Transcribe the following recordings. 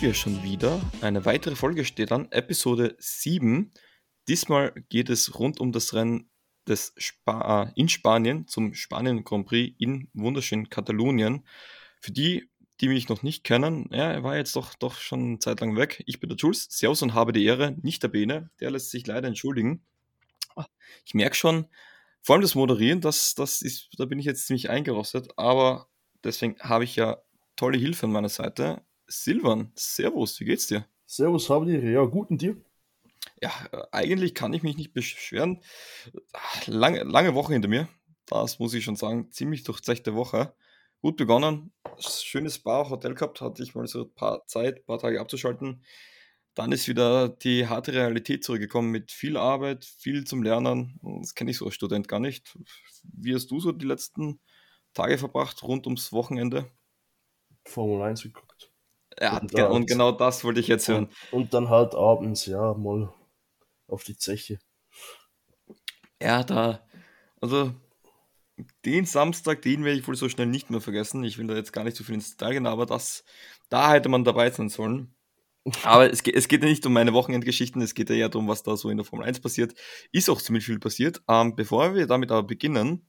Wir schon wieder. Eine weitere Folge steht an, Episode 7. Diesmal geht es rund um das Rennen des Spa äh, in Spanien zum Spanien Grand Prix in wunderschönen Katalonien. Für die, die mich noch nicht kennen, ja, er war jetzt doch, doch schon eine Zeit lang weg. Ich bin der Jules, Servus und habe die Ehre, nicht der Bene, der lässt sich leider entschuldigen. Ah, ich merke schon, vor allem das Moderieren, das, das ist, da bin ich jetzt ziemlich eingerostet, aber deswegen habe ich ja tolle Hilfe an meiner Seite. Silvan, Servus, wie geht's dir? Servus, habe dir. Ja, guten dir. Ja, eigentlich kann ich mich nicht beschweren. Lange, lange Woche hinter mir. Das muss ich schon sagen. Ziemlich durchzechte Woche. Gut begonnen. Schönes Bar, Hotel gehabt. Hatte ich mal so ein paar Zeit, ein paar Tage abzuschalten. Dann ist wieder die harte Realität zurückgekommen mit viel Arbeit, viel zum Lernen. Das kenne ich so als Student gar nicht. Wie hast du so die letzten Tage verbracht, rund ums Wochenende? Formel 1 geguckt. Ja, und, und genau das wollte ich jetzt hören. Und, und, dann halt abends, ja, mal auf die Zeche. Ja, da, also den Samstag, den werde ich wohl so schnell nicht mehr vergessen. Ich will da jetzt gar nicht so viel ins Detail gehen, aber das, da hätte man dabei sein sollen. Aber es geht, es geht ja nicht um meine Wochenendgeschichten, es geht ja eher darum, was da so in der Formel 1 passiert. Ist auch ziemlich viel passiert. Ähm, bevor wir damit aber beginnen,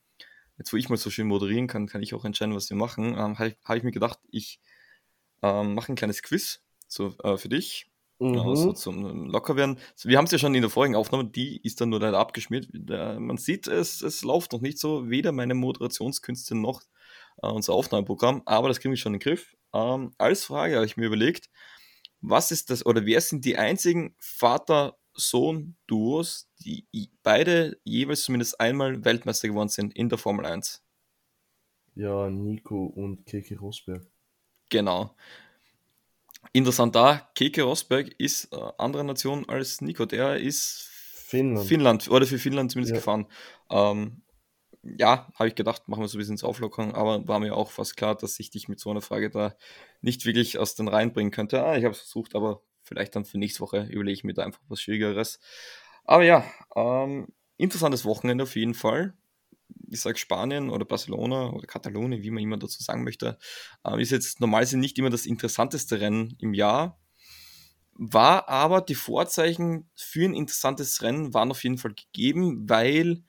jetzt wo ich mal so schön moderieren kann, kann ich auch entscheiden, was wir machen, ähm, habe ich, hab ich, mir gedacht, ich ähm, mache ein kleines Quiz so, äh, für dich. Mhm. Ja, so zum Lockerwerden. Wir haben es ja schon in der vorigen Aufnahme, die ist dann nur leider abgeschmiert. Man sieht, es, es läuft noch nicht so, weder meine Moderationskünste noch äh, unser Aufnahmeprogramm, aber das kriegen wir schon in den Griff. Ähm, als Frage habe ich mir überlegt, was ist das oder wer sind die einzigen Vater-Sohn-Duos, die beide jeweils zumindest einmal Weltmeister geworden sind in der Formel 1? Ja, Nico und Keke Rosberg. Genau. Interessant da, Keke Rosberg ist äh, andere Nation als Nico. Der ist Finnland. Finnland oder für Finnland zumindest ja. gefahren. Ähm, ja, habe ich gedacht, machen wir so ein bisschen ins Auflockern, aber war mir auch fast klar, dass ich dich mit so einer Frage da nicht wirklich aus den Reihen bringen könnte. Ah, ich habe es versucht, aber vielleicht dann für nächste Woche überlege ich mir da einfach was Schwierigeres. Aber ja, ähm, interessantes Wochenende auf jeden Fall. Ich sage Spanien oder Barcelona oder Katalonien, wie man immer dazu sagen möchte, äh, ist jetzt normalerweise nicht immer das interessanteste Rennen im Jahr. War aber die Vorzeichen für ein interessantes Rennen waren auf jeden Fall gegeben, weil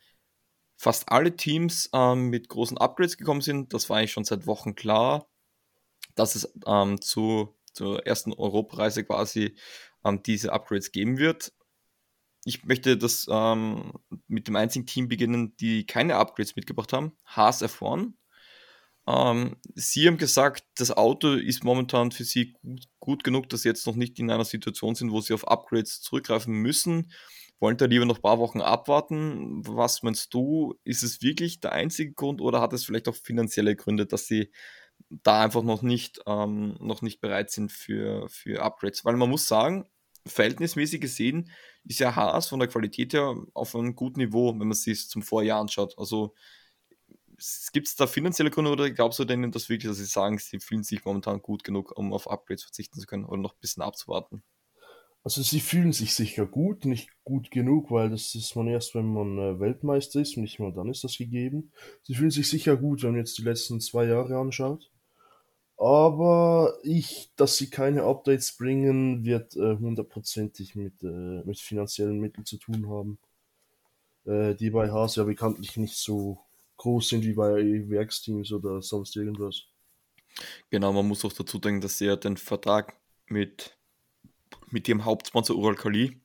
fast alle Teams ähm, mit großen Upgrades gekommen sind. Das war eigentlich schon seit Wochen klar, dass es ähm, zu, zur ersten Europareise quasi ähm, diese Upgrades geben wird. Ich möchte das ähm, mit dem einzigen Team beginnen, die keine Upgrades mitgebracht haben, Haas F1. Ähm, sie haben gesagt, das Auto ist momentan für sie gut, gut genug, dass sie jetzt noch nicht in einer Situation sind, wo sie auf Upgrades zurückgreifen müssen wollen da lieber noch ein paar Wochen abwarten. Was meinst du? Ist es wirklich der einzige Grund oder hat es vielleicht auch finanzielle Gründe, dass sie da einfach noch nicht, ähm, noch nicht bereit sind für, für Upgrades? Weil man muss sagen, verhältnismäßig gesehen ist ja Haas von der Qualität her auf einem guten Niveau, wenn man sich zum Vorjahr anschaut. Also gibt es da finanzielle Gründe oder glaubst du denn das wirklich, dass sie sagen, sie fühlen sich momentan gut genug, um auf Upgrades verzichten zu können oder noch ein bisschen abzuwarten? Also sie fühlen sich sicher gut, nicht gut genug, weil das ist man erst, wenn man äh, Weltmeister ist und nicht mal dann ist das gegeben. Sie fühlen sich sicher gut, wenn man jetzt die letzten zwei Jahre anschaut. Aber ich, dass sie keine Updates bringen, wird äh, hundertprozentig mit, äh, mit finanziellen Mitteln zu tun haben. Äh, die bei Haas ja bekanntlich nicht so groß sind wie bei Werksteams oder sonst irgendwas. Genau, man muss auch dazu denken, dass sie ja den Vertrag mit mit ihrem Hauptsponsor Uralkali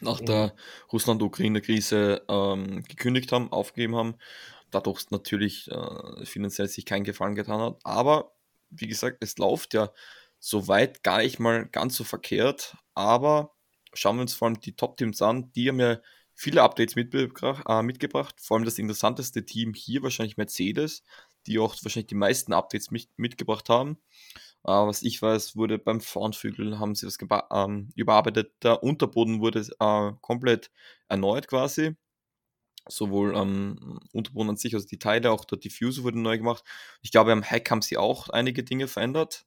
nach der Russland-Ukraine-Krise ähm, gekündigt haben, aufgegeben haben. Dadurch natürlich äh, finanziell sich keinen Gefallen getan hat. Aber wie gesagt, es läuft ja soweit gar nicht mal ganz so verkehrt. Aber schauen wir uns vor allem die Top-Teams an. Die haben ja viele Updates mitgebracht, äh, mitgebracht. Vor allem das interessanteste Team hier wahrscheinlich Mercedes, die auch wahrscheinlich die meisten Updates mit, mitgebracht haben. Äh, was ich weiß, wurde beim Fahnenflügel haben sie das ähm, überarbeitet. Der Unterboden wurde äh, komplett erneuert quasi. Sowohl ähm, Unterboden an sich, also die Teile, auch der Diffuser wurde neu gemacht. Ich glaube, am Heck haben sie auch einige Dinge verändert.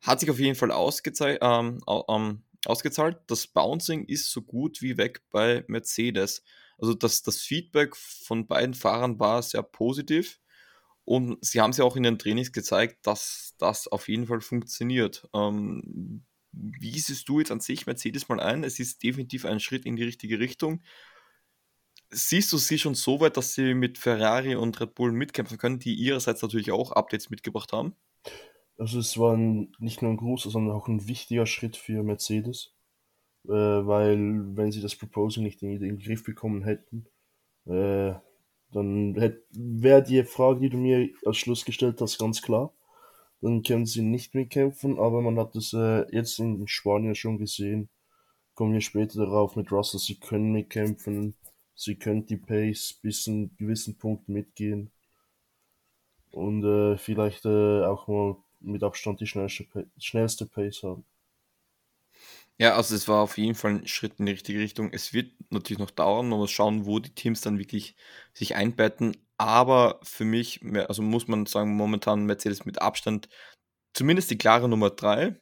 Hat sich auf jeden Fall ähm, ähm, ausgezahlt. Das Bouncing ist so gut wie weg bei Mercedes. Also das, das Feedback von beiden Fahrern war sehr positiv. Und sie haben es ja auch in den Trainings gezeigt, dass das auf jeden Fall funktioniert. Ähm, wie siehst du jetzt an sich Mercedes mal ein? Es ist definitiv ein Schritt in die richtige Richtung. Siehst du sie schon so weit, dass sie mit Ferrari und Red Bull mitkämpfen können, die ihrerseits natürlich auch Updates mitgebracht haben? Also es war ein, nicht nur ein großer, sondern auch ein wichtiger Schritt für Mercedes, äh, weil wenn sie das Proposal nicht in, in den Griff bekommen hätten, äh, dann wäre die Frage, die du mir als Schluss gestellt hast, ganz klar. Dann können sie nicht mitkämpfen, aber man hat es äh, jetzt in Spanien schon gesehen. Kommen wir später darauf mit Russell, sie können mitkämpfen, sie können die Pace bis zu einem gewissen Punkt mitgehen. Und äh, vielleicht äh, auch mal mit Abstand die schnellste, schnellste Pace haben. Ja, also es war auf jeden Fall ein Schritt in die richtige Richtung. Es wird natürlich noch dauern, man muss schauen, wo die Teams dann wirklich sich einbetten. Aber für mich, also muss man sagen, momentan Mercedes mit Abstand zumindest die klare Nummer 3.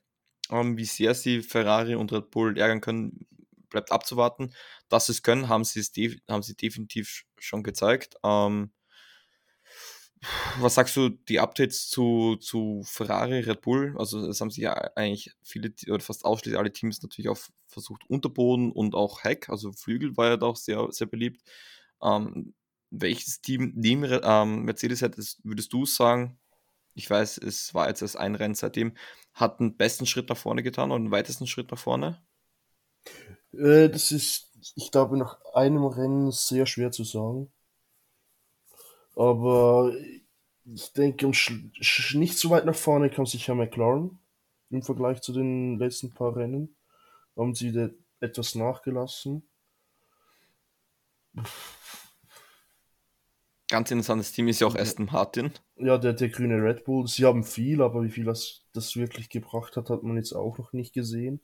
Ähm, wie sehr sie Ferrari und Red Bull ärgern können, bleibt abzuwarten. Dass sie es können, haben sie, es haben sie definitiv schon gezeigt. Ähm, was sagst du, die Updates zu, zu Ferrari, Red Bull? Also, das haben sich ja eigentlich viele oder fast ausschließlich alle Teams natürlich auch versucht, Unterboden und auch Heck, also Flügel war ja da auch sehr, sehr beliebt. Ähm, welches Team neben ähm, Mercedes hättest, würdest du sagen, ich weiß, es war jetzt erst ein Rennen seitdem, hat den besten Schritt nach vorne getan und den weitesten Schritt nach vorne? Äh, das ist, ich glaube, nach einem Rennen sehr schwer zu sagen. Aber ich denke, nicht so weit nach vorne kam sicher McLaren im Vergleich zu den letzten paar Rennen. Haben sie da etwas nachgelassen. Ganz interessantes Team ist ja auch Aston Martin. Ja, der, der grüne Red Bull. Sie haben viel, aber wie viel das, das wirklich gebracht hat, hat man jetzt auch noch nicht gesehen.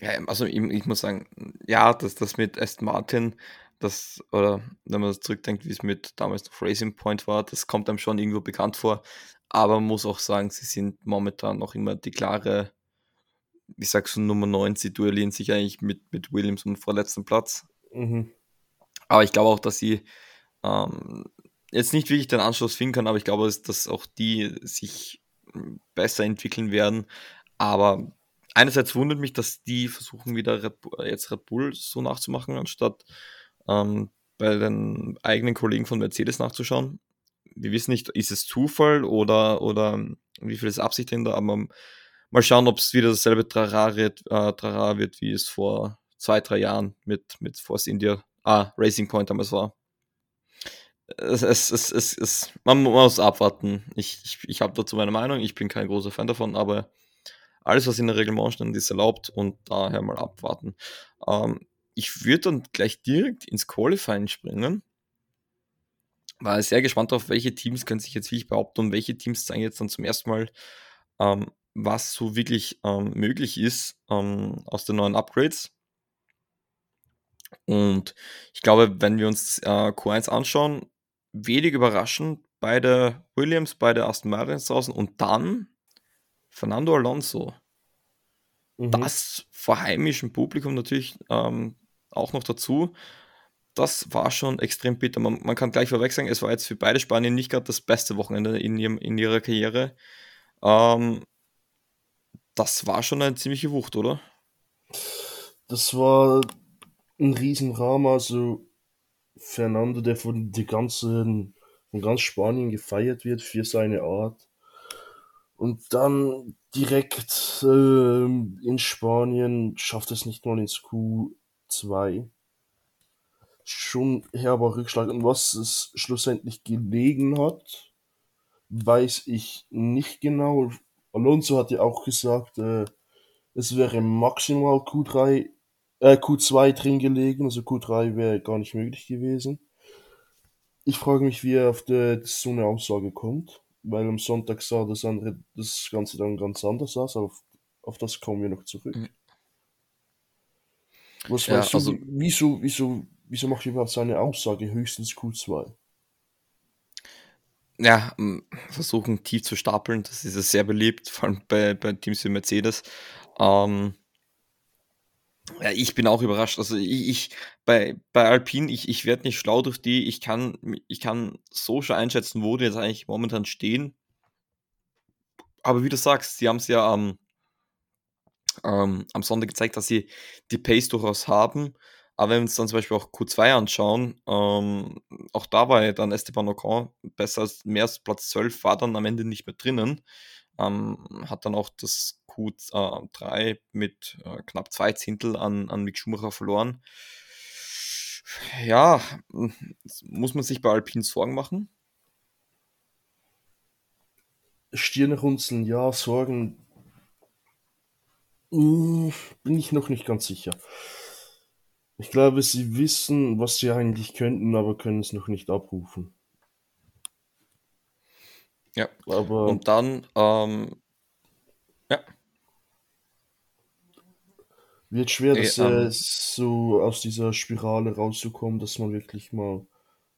Ja, also ich, ich muss sagen, ja, das, das mit Aston Martin, das, oder wenn man zurückdenkt, wie es mit damals noch Racing Point war, das kommt einem schon irgendwo bekannt vor. Aber man muss auch sagen, sie sind momentan noch immer die klare, ich sag so Nummer 9, sie duellieren sich eigentlich mit, mit Williams um den vorletzten Platz. Mhm. Aber ich glaube auch, dass sie ähm, jetzt nicht wirklich den Anschluss finden können, aber ich glaube, dass, dass auch die sich besser entwickeln werden. Aber einerseits wundert mich, dass die versuchen wieder Red Bull, jetzt Red Bull so nachzumachen, anstatt ähm, bei den eigenen Kollegen von Mercedes nachzuschauen. Wir wissen nicht, ist es Zufall oder, oder wie viel ist Absicht hinter, aber mal schauen, ob es wieder dasselbe Trara wird, äh, Trara wird, wie es vor zwei, drei Jahren mit, mit Force India, ah, Racing Point damals war. Es, es, es, es, es, man muss abwarten. Ich, ich, ich habe dazu meine Meinung, ich bin kein großer Fan davon, aber alles, was in der Reglement steht, ist erlaubt und daher mal abwarten. Ähm, ich würde dann gleich direkt ins Qualifying springen. War sehr gespannt darauf, welche Teams können sich jetzt wirklich behaupten und welche Teams zeigen jetzt dann zum ersten Mal, ähm, was so wirklich ähm, möglich ist ähm, aus den neuen Upgrades. Und ich glaube, wenn wir uns äh, Q1 anschauen, wenig überraschend, beide Williams, beide Aston Martins draußen und dann Fernando Alonso. Mhm. Das vor heimischem Publikum natürlich ähm, auch noch dazu. Das war schon extrem bitter. Man, man kann gleich vorweg sagen, es war jetzt für beide Spanien nicht gerade das beste Wochenende in, ihrem, in ihrer Karriere. Ähm, das war schon eine ziemliche Wucht, oder? Das war ein Riesendrama. Also Fernando, der von, die ganzen, von ganz Spanien gefeiert wird für seine Art. Und dann direkt äh, in Spanien schafft es nicht mal ins Q 2 schon herber Rückschlag. Und was es schlussendlich gelegen hat, weiß ich nicht genau. Alonso hat ja auch gesagt, äh, es wäre maximal Q3, äh, Q2 drin gelegen, also Q3 wäre gar nicht möglich gewesen. Ich frage mich, wie er auf die, so eine Aussage kommt, weil am Sonntag sah das, andere, das Ganze dann ganz anders aus, aber auf, auf das kommen wir noch zurück. Mhm. Was ja, weißt du, also, wieso, wieso, wieso macht überhaupt seine Aussage höchstens Q2? Ja, versuchen tief zu stapeln, das ist sehr beliebt, vor allem bei, bei Teams wie Mercedes. Ähm, Ja, ich bin auch überrascht. Also ich, ich bei, bei Alpine, ich, ich werde nicht schlau durch die. Ich kann, ich kann so schon einschätzen, wo die jetzt eigentlich momentan stehen. Aber wie du sagst, sie haben es ja am, ähm, am Sonntag gezeigt, dass sie die Pace durchaus haben. Aber wenn wir uns dann zum Beispiel auch Q2 anschauen, ähm, auch da war ja dann Esteban Ocon besser als mehr als Platz 12, war dann am Ende nicht mehr drinnen. Ähm, hat dann auch das Q3 äh, mit äh, knapp zwei Zehntel an, an Mick Schumacher verloren. Ja, muss man sich bei Alpine Sorgen machen? Stirnrunzeln, ja, Sorgen. Hm, bin ich noch nicht ganz sicher. Ich glaube, sie wissen, was sie eigentlich könnten, aber können es noch nicht abrufen. Ja, aber. Und dann, ähm, Wird schwer, dass, ähm, so aus dieser Spirale rauszukommen, dass man wirklich mal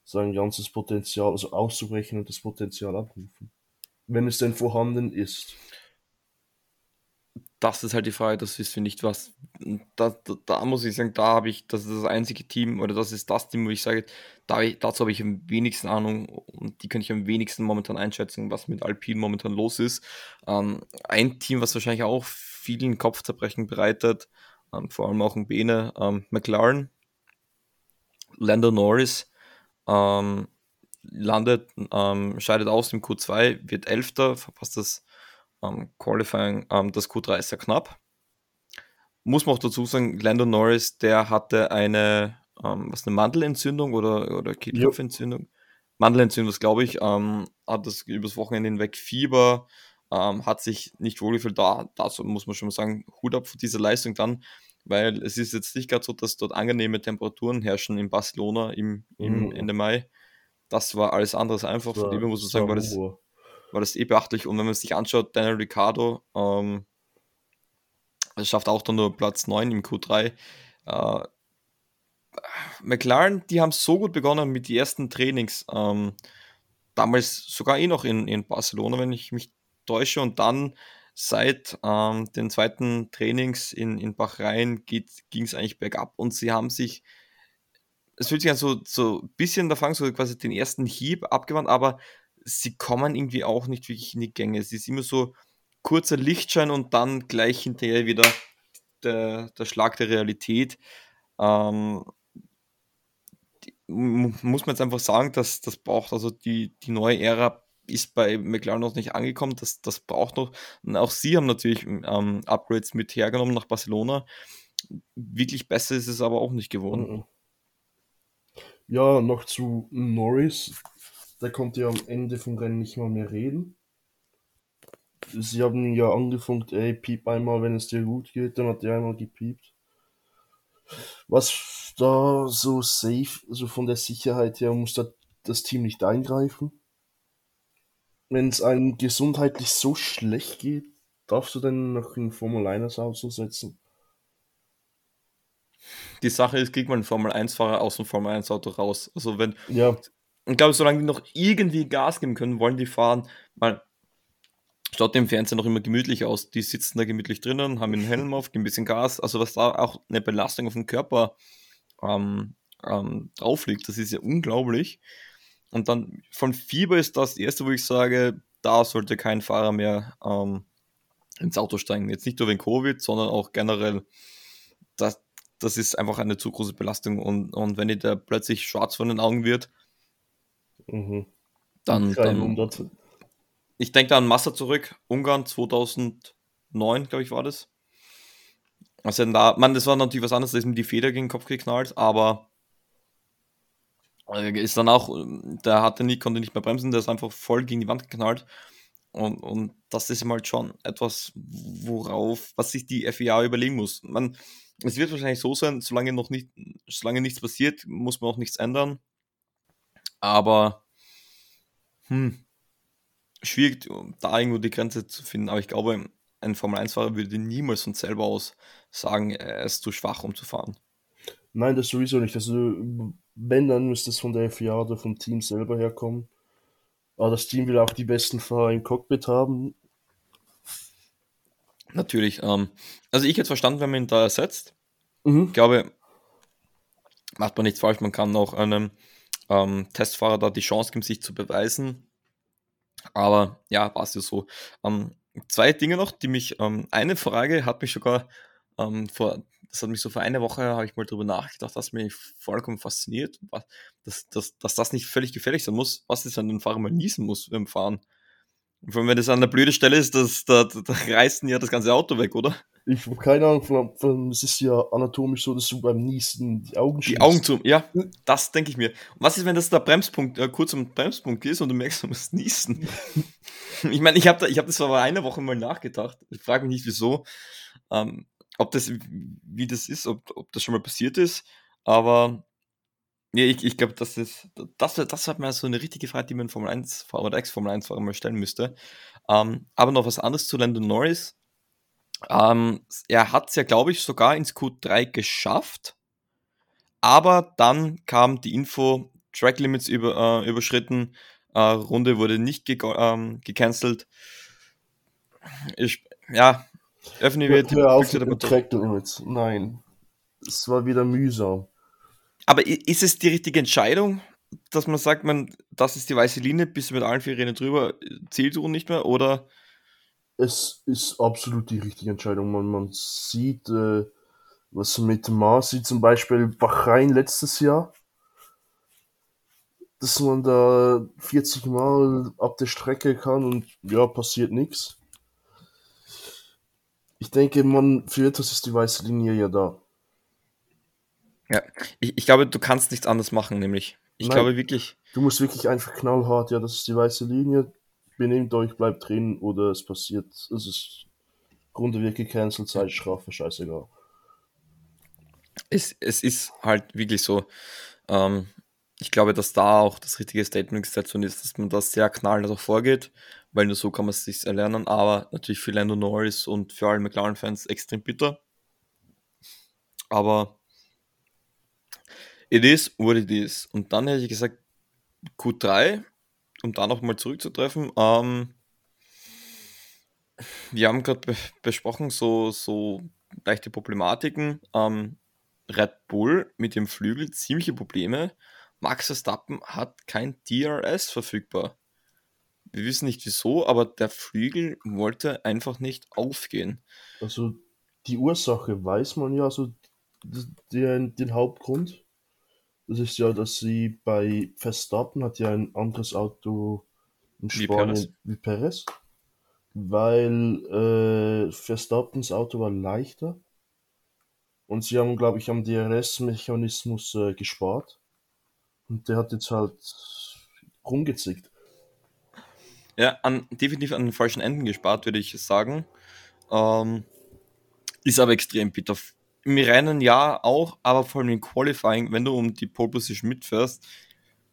sein ganzes Potenzial, also auszubrechen und das Potenzial abrufen. Wenn es denn vorhanden ist das ist halt die Frage, das ist, finde ich, was. Da, da, da, muss ich sagen, da habe ich, das ist das einzige Team oder das ist das Team, wo ich sage, da, dazu habe ich am wenigsten Ahnung und die kann ich am wenigsten momentan einschätzen, was mit Alpine momentan los ist. Ähm, ein Team, was wahrscheinlich auch vielen Kopfzerbrechen bereitet, ähm, vor allem auch in Bene, ähm, McLaren, Lando Norris, ähm, landet, ähm, scheidet aus im Q2, wird Elfter, verpasst das ähm, Qualifying, das Q3 ist ja knapp. Muss man auch dazu sagen, Lando Norris, der hatte eine, was eine Mandelentzündung oder, oder Kehlkopfentzündung. Mandelentzündung, das glaube ich, ähm, hat das übers Wochenende hinweg Fieber, ähm, hat sich nicht wohlgefühlt. Da, dazu muss man schon mal sagen, Hut ab für diese Leistung dann, weil es ist jetzt nicht gerade so, dass dort angenehme Temperaturen herrschen in Barcelona im, im mhm. Ende Mai. Das war alles anderes einfach. Von dem muss man sagen, weil das, war das eh beachtlich. Und wenn man sich anschaut, Daniel Ricciardo ähm, schafft auch dann nur Platz 9 im Q3. Äh, McLaren, die haben so gut begonnen mit den ersten Trainings. Ähm, damals sogar eh noch in, in Barcelona, wenn ich mich täusche. Und dann seit ähm, den zweiten Trainings in, in Bahrain ging es eigentlich bergab und sie haben sich, es fühlt sich an so, so ein bisschen, da fangen so quasi den ersten Hieb abgewandt, aber sie kommen irgendwie auch nicht wirklich in die Gänge. Es ist immer so kurzer Lichtschein und dann gleich hinterher wieder der, der Schlag der Realität. Ähm, muss man jetzt einfach sagen, dass das braucht, also die, die neue Ära ist bei McLaren noch nicht angekommen, das, das braucht noch. Und auch sie haben natürlich ähm, Upgrades mit hergenommen nach Barcelona. Wirklich besser ist es aber auch nicht geworden. Mhm. Ja, noch zu Norris der konnte ja am Ende vom Rennen nicht mal mehr reden. Sie haben ja angefangen, ey, piep einmal, wenn es dir gut geht, dann hat er einmal gepiept. Was da so safe, also von der Sicherheit her, muss da das Team nicht eingreifen. Wenn es einem gesundheitlich so schlecht geht, darfst du dann noch in Formel 1 aussetzen? Die Sache ist, kriegt man einen Formel 1-Fahrer aus dem Formel 1-Auto raus. Also wenn ja. Und glaube, solange die noch irgendwie Gas geben können, wollen die fahren. Weil schaut dem Fernseher noch immer gemütlich aus. Die sitzen da gemütlich drinnen, haben einen Helm auf, geben ein bisschen Gas. Also was da auch eine Belastung auf den Körper ähm, ähm, drauf liegt, das ist ja unglaublich. Und dann von Fieber ist das erste, wo ich sage, da sollte kein Fahrer mehr ähm, ins Auto steigen. Jetzt nicht nur wegen Covid, sondern auch generell. Das, das ist einfach eine zu große Belastung. Und, und wenn dir da plötzlich schwarz vor den Augen wird, Mhm. Dann, dann ich denke da an Massa zurück, Ungarn 2009, glaube ich, war das. Also da, man, das war natürlich was anderes, da ist ihm die Feder gegen den Kopf geknallt, aber ist dann auch, der hatte nie, konnte nicht mehr bremsen, der ist einfach voll gegen die Wand geknallt. Und, und das ist halt schon etwas, worauf, was sich die FIA überlegen muss. Man, es wird wahrscheinlich so sein, solange noch nicht, solange nichts passiert, muss man auch nichts ändern. Aber hm, schwierig, da irgendwo die Grenze zu finden. Aber ich glaube, ein Formel-1-Fahrer würde niemals von selber aus sagen, er ist zu schwach, um zu fahren. Nein, das sowieso nicht. Also, wenn, dann müsste es von der FIA oder vom Team selber herkommen. Aber das Team will auch die besten Fahrer im Cockpit haben. Natürlich. Ähm, also ich hätte verstanden, wenn man ihn da ersetzt. Mhm. Ich glaube, macht man nichts falsch. Man kann auch einem ähm, Testfahrer da die Chance geben, sich zu beweisen. Aber ja, war es ja so. Ähm, zwei Dinge noch, die mich, ähm, eine Frage hat mich sogar ähm, vor, das hat mich so vor einer Woche, habe ich mal drüber nachgedacht, das mich vollkommen fasziniert, dass, dass, dass das nicht völlig gefährlich sein muss, was ist, wenn ein Fahrer mal niesen muss beim Fahren. Vor allem, wenn das an der blöde Stelle ist, das, da, da reißt ja das ganze Auto weg, oder? Ich habe keine Ahnung, von, von, es ist ja anatomisch so, dass du beim Niesen die Augen schließt. Die Augen zu, ja, das denke ich mir. Und was ist, wenn das der Bremspunkt, äh, kurz am Bremspunkt ist und du merkst, du musst niesen? ich meine, ich habe da, hab das vor einer Woche mal nachgedacht. Ich frage mich nicht, wieso. Ähm, ob das, wie das ist, ob, ob das schon mal passiert ist. Aber ja, ich, ich glaube, das ist, das, das hat mal so eine richtige Frage, die man Formel 1 oder Ex-Formel 1 Fahrer mal stellen müsste. Ähm, aber noch was anderes zu Landon Norris. Ähm, er hat es ja, glaube ich, sogar ins Q3 geschafft. Aber dann kam die Info, Track Limits über, äh, überschritten, äh, Runde wurde nicht ge ähm, gecancelt. Ich, ja, öffnen wir die Track Limits. Nein, es war wieder mühsam. Aber ist es die richtige Entscheidung, dass man sagt, man, das ist die weiße Linie, bis mit allen vier Rennen drüber, zählt so nicht mehr, oder? Es ist absolut die richtige Entscheidung. Man, man sieht, äh, was mit Marci zum Beispiel Bahrain letztes Jahr, dass man da 40 Mal ab der Strecke kann und ja, passiert nichts. Ich denke, man, für etwas ist die weiße Linie ja da. Ja, ich, ich glaube, du kannst nichts anderes machen, nämlich. Ich Nein, glaube wirklich. Du musst wirklich einfach knallhart, ja, das ist die weiße Linie, benehmt euch, bleibt drin oder es passiert, es ist Grunde wird gecancelt, Zeitstrafe, scheißegal. Es, es ist halt wirklich so. Ähm, ich glaube, dass da auch das richtige Statement gesetzt worden ist, dass man das sehr knallhart auch vorgeht, weil nur so kann man es sich erlernen, aber natürlich für Lando Norris und für alle McLaren-Fans extrem bitter. Aber it is what it is. Und dann hätte ich gesagt, Q3, um da nochmal zurückzutreffen, ähm, wir haben gerade be besprochen, so, so leichte Problematiken. Ähm, Red Bull mit dem Flügel ziemliche Probleme. Max Verstappen hat kein DRS verfügbar. Wir wissen nicht wieso, aber der Flügel wollte einfach nicht aufgehen. Also die Ursache weiß man ja, also den, den Hauptgrund. Das ist ja, dass sie bei Verstappen hat ja ein anderes Auto in Spanien wie Perez, weil äh, Verstappens Auto war leichter und sie haben, glaube ich, am DRS-Mechanismus äh, gespart und der hat jetzt halt rumgezickt. Ja, an, definitiv an den falschen Enden gespart, würde ich sagen. Ähm, ist aber extrem bitter im Rennen ja auch, aber vor allem im Qualifying, wenn du um die Pole Position mitfährst,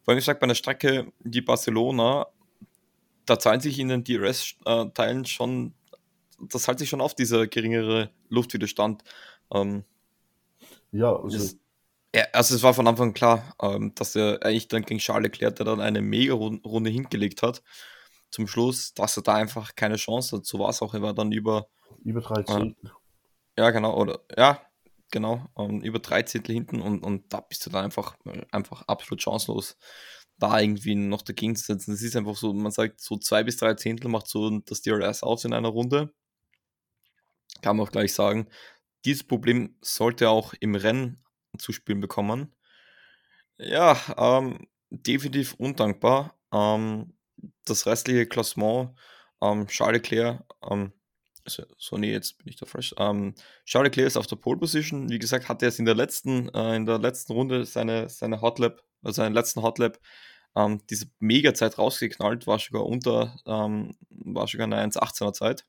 vor allem gesagt, bei einer Strecke wie Barcelona, da zahlen sich in den DRS-Teilen schon, das hält sich schon auf, dieser geringere Luftwiderstand. Ähm, ja, also. Das, ja, also es war von Anfang klar, ähm, dass er eigentlich dann gegen Charles Leclerc, der dann eine Mega-Runde hingelegt hat, zum Schluss, dass er da einfach keine Chance hat. So war es auch, er war dann über. Über drei Äh, ja, genau, oder ja, genau, ähm, über drei Zettel hinten und, und da bist du dann einfach, einfach absolut chancenlos, da irgendwie noch dagegen zu setzen. Das ist einfach so, man sagt, so zwei bis drei Zehntel macht so das DRS aus in einer Runde. Kann man auch gleich sagen. Dieses Problem sollte auch im Rennen zu spielen bekommen. Ja, ähm, definitiv undankbar. Ähm, das restliche Klassement, ähm, Charles Leclerc, ähm, so, nee, jetzt bin ich da fresh. Ähm, Charles Leclerc ist auf der Pole Position. Wie gesagt, hat er es in der letzten, äh, in der letzten Runde seine, seine Hotlap, also seinen letzten Hotlap, ähm, diese Mega-Zeit rausgeknallt, war sogar unter, ähm, war sogar eine 1,18er Zeit.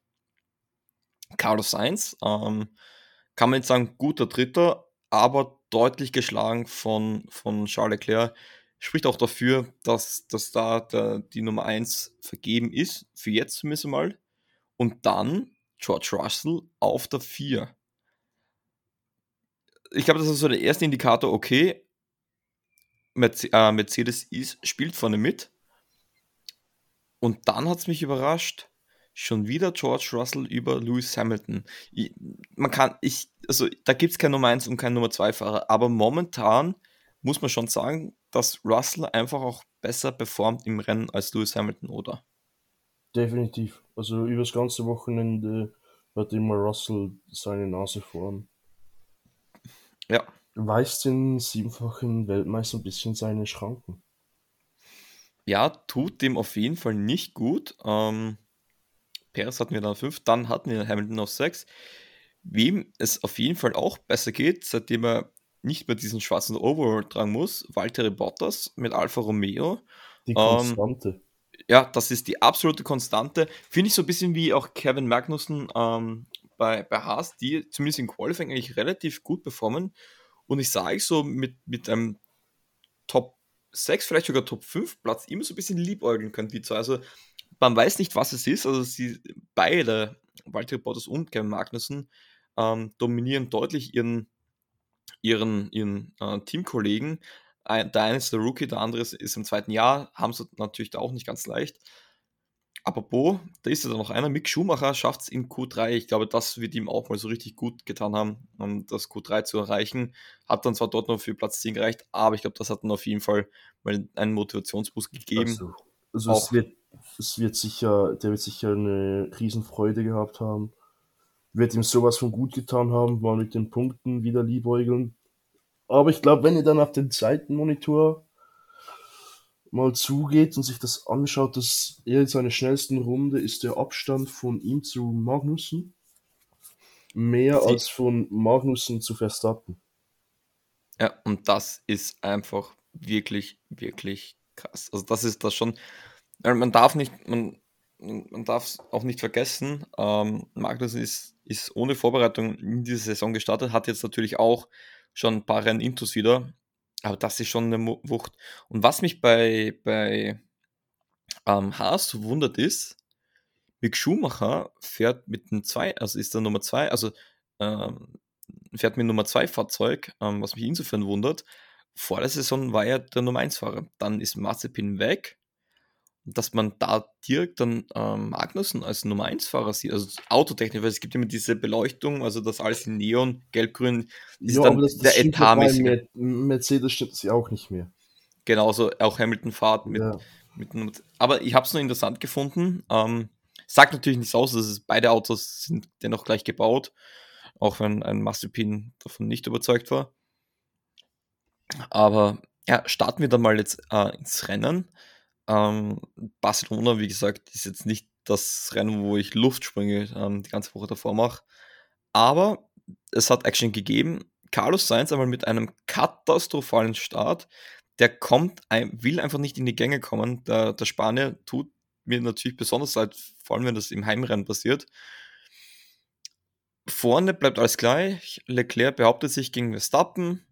Carlos Sainz, ähm, kann man jetzt sagen, guter Dritter, aber deutlich geschlagen von, von Charles Leclerc. Spricht auch dafür, dass, dass da der, die Nummer 1 vergeben ist, für jetzt zumindest mal. Und dann George Russell auf der 4. Ich glaube, das ist so der erste Indikator, okay, äh, Mercedes ist, spielt vorne mit. Und dann hat es mich überrascht. schon wieder George Russell über Lewis Hamilton. Ich, man kann, ich, also da gibt es kein Nummer 1 und kein Nummer 2 Fahrer, aber momentan muss man schon sagen, dass Russell einfach auch besser performt im Rennen als Lewis Hamilton, oder? Definitiv. Also über das ganze Wochenende hat immer Russell seine Nase vorn. Ja. Weist den siebenfachen Weltmeister ein bisschen seine Schranken. Ja, tut dem auf jeden Fall nicht gut. Ähm, Perez hatten wir dann 5, dann hatten wir Hamilton auf 6. Wem es auf jeden Fall auch besser geht, seitdem er nicht mehr diesen schwarzen Overall tragen muss, Walter Bottas mit Alfa Romeo. Die Konstante. Ähm, ja, das ist die absolute Konstante. Finde ich so ein bisschen wie auch Kevin Magnussen ähm, bei, bei Haas, die zumindest in Qualifying eigentlich relativ gut performen. Und ich sage so mit, mit einem Top 6, vielleicht sogar Top 5 Platz immer so ein bisschen liebäugeln können, die zwei. Also man weiß nicht, was es ist. Also sie beide, Walter Bottas und Kevin Magnussen, ähm, dominieren deutlich ihren, ihren, ihren äh, Teamkollegen. Ein, der eine ist der Rookie, der andere ist im zweiten Jahr, haben sie natürlich da auch nicht ganz leicht. Aber Bo, da ist ja dann noch einer. Mick Schumacher schafft es in Q3. Ich glaube, das wird ihm auch mal so richtig gut getan haben, um das Q3 zu erreichen. Hat dann zwar dort noch für Platz 10 gereicht, aber ich glaube, das hat dann auf jeden Fall mal einen Motivationsboost gegeben. Also, also es, wird, es wird sicher, der wird sicher eine Riesenfreude gehabt haben. Wird ihm sowas von gut getan haben, mal mit den Punkten wieder liebäugeln. Aber ich glaube, wenn ihr dann auf den Seitenmonitor mal zugeht und sich das anschaut, dass er in seiner schnellsten Runde ist der Abstand von ihm zu Magnussen mehr Sie als von Magnussen zu Verstappen. Ja, und das ist einfach wirklich, wirklich krass. Also das ist das schon, man darf nicht, man, man darf es auch nicht vergessen, ähm, Magnussen ist, ist ohne Vorbereitung in diese Saison gestartet, hat jetzt natürlich auch schon ein paar Rennen Intus wieder, aber das ist schon eine Wucht. Und was mich bei, bei ähm, Haas wundert ist, Mick Schumacher fährt mit einem 2, also ist der Nummer 2, also ähm, fährt mit Nummer 2 Fahrzeug, ähm, was mich insofern wundert. Vor der Saison war er der Nummer 1 Fahrer. Dann ist Mazepin weg dass man da direkt dann ähm, Magnussen als Nummer 1 Fahrer sieht, also Autotechnik, weil es gibt immer diese Beleuchtung, also das alles in Neon, gelb-grün, ist ja, dann das, das der etatmäßige. Mercedes stimmt es ja auch nicht mehr. Genauso auch Hamilton fahrt mit, ja. mit aber ich habe es nur interessant gefunden. Ähm, sagt natürlich nichts aus, dass es, beide Autos sind dennoch gleich gebaut, auch wenn ein Mazepin davon nicht überzeugt war. Aber ja, starten wir dann mal jetzt äh, ins Rennen. Ähm, Barcelona, wie gesagt, ist jetzt nicht das Rennen, wo ich Luftsprünge ähm, die ganze Woche davor mache. Aber es hat Action gegeben. Carlos Sainz einmal mit einem katastrophalen Start. Der kommt, will einfach nicht in die Gänge kommen. Der, der Spanier tut mir natürlich besonders leid, vor allem wenn das im Heimrennen passiert. Vorne bleibt alles gleich. Leclerc behauptet sich gegen Verstappen.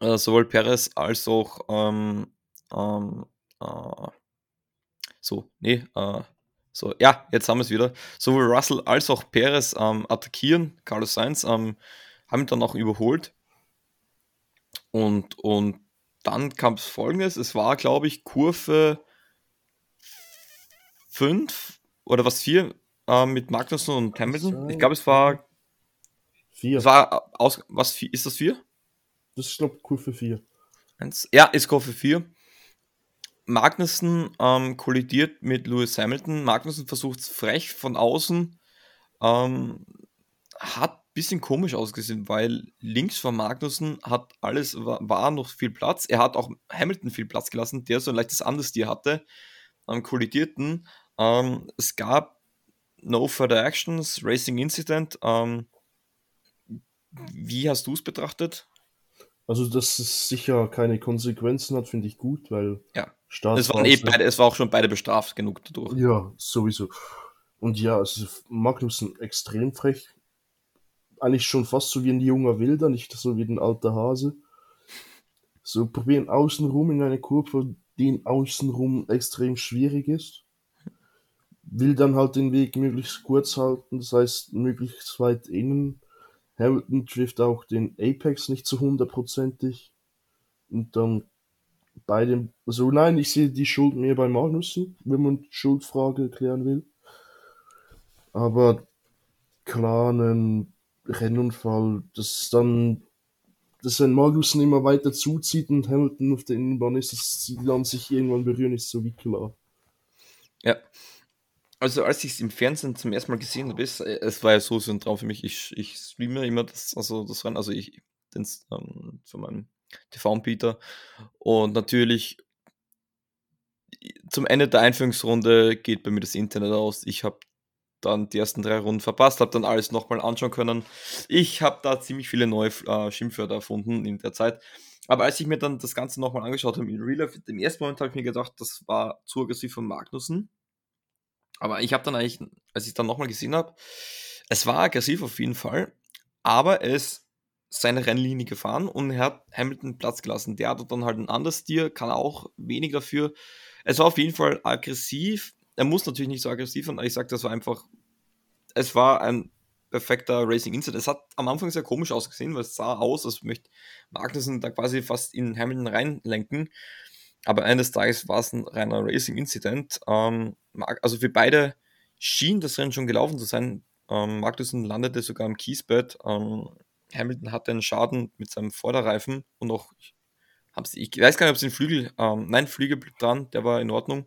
Äh, sowohl Perez als auch ähm, ähm, äh, so, nee, äh, so, ja, jetzt haben wir es wieder. Sowohl Russell als auch Perez ähm, attackieren. Carlos Sainz ähm, haben ihn dann auch überholt. Und, und dann kam es folgendes: Es war, glaube ich, Kurve 5 oder was 4 äh, mit Magnussen und Hamilton. Ich glaube, es war 4. Es war aus, was ist das 4? Das ist, glaube ich, Kurve 4. Ja, ist Kurve 4. Magnussen ähm, kollidiert mit Lewis Hamilton. Magnussen versucht es frech von außen. Ähm, hat ein bisschen komisch ausgesehen, weil links von Magnussen hat alles, war, noch viel Platz. Er hat auch Hamilton viel Platz gelassen, der so ein leichtes Understeer hatte. Ähm, kollidierten. Ähm, es gab No Further Actions, Racing Incident. Ähm, wie hast du es betrachtet? Also, dass es sicher keine Konsequenzen hat, finde ich gut, weil ja. Start es, waren eh beide, es war auch schon beide bestraft genug dadurch. Ja, sowieso. Und ja, also Magnussen extrem frech. Eigentlich schon fast so wie ein junger Wilder, nicht so wie ein alter Hase. So probieren außenrum in eine Kurve, die in außenrum extrem schwierig ist. Will dann halt den Weg möglichst kurz halten, das heißt möglichst weit innen Hamilton trifft auch den Apex nicht zu hundertprozentig. Und dann bei dem, also nein, ich sehe die Schuld mehr bei Magnussen, wenn man Schuldfrage klären will. Aber klar, ein Rennunfall, das dann, dass wenn Magnussen immer weiter zuzieht und Hamilton auf der Innenbahn ist, dass sie dann sich irgendwann berühren, ist so wie klar. Ja. Also als ich es im Fernsehen zum ersten Mal gesehen habe, es war ja so, so ein Traum für mich. Ich, ich streame immer das, also das Rennen, also ich den, ähm, von meinem TV-Anbieter. Und natürlich zum Ende der Einführungsrunde geht bei mir das Internet aus. Ich habe dann die ersten drei Runden verpasst, habe dann alles nochmal anschauen können. Ich habe da ziemlich viele neue äh, Schimpfwörter erfunden in der Zeit. Aber als ich mir dann das Ganze nochmal angeschaut habe in Real Life, im ersten Moment habe ich mir gedacht, das war zu aggressiv von Magnussen. Aber ich habe dann eigentlich, als ich dann nochmal gesehen habe, es war aggressiv auf jeden Fall, aber er ist seine Rennlinie gefahren und er hat Hamilton Platz gelassen. Der hat dann halt ein anderes Tier, kann auch wenig dafür. Es war auf jeden Fall aggressiv, er muss natürlich nicht so aggressiv sein, aber ich sage, das war einfach, es war ein perfekter Racing Incident. Es hat am Anfang sehr komisch ausgesehen, weil es sah aus, als möchte Magnussen da quasi fast in Hamilton reinlenken. Aber eines Tages war es ein reiner Racing Incident. Ähm, also für beide schien das Rennen schon gelaufen zu sein. Ähm, Magnussen landete sogar im Kiesbett. Ähm, Hamilton hatte einen Schaden mit seinem Vorderreifen und auch, ich weiß gar nicht, ob es den Flügel, ähm, nein, Flügel blieb dran, der war in Ordnung.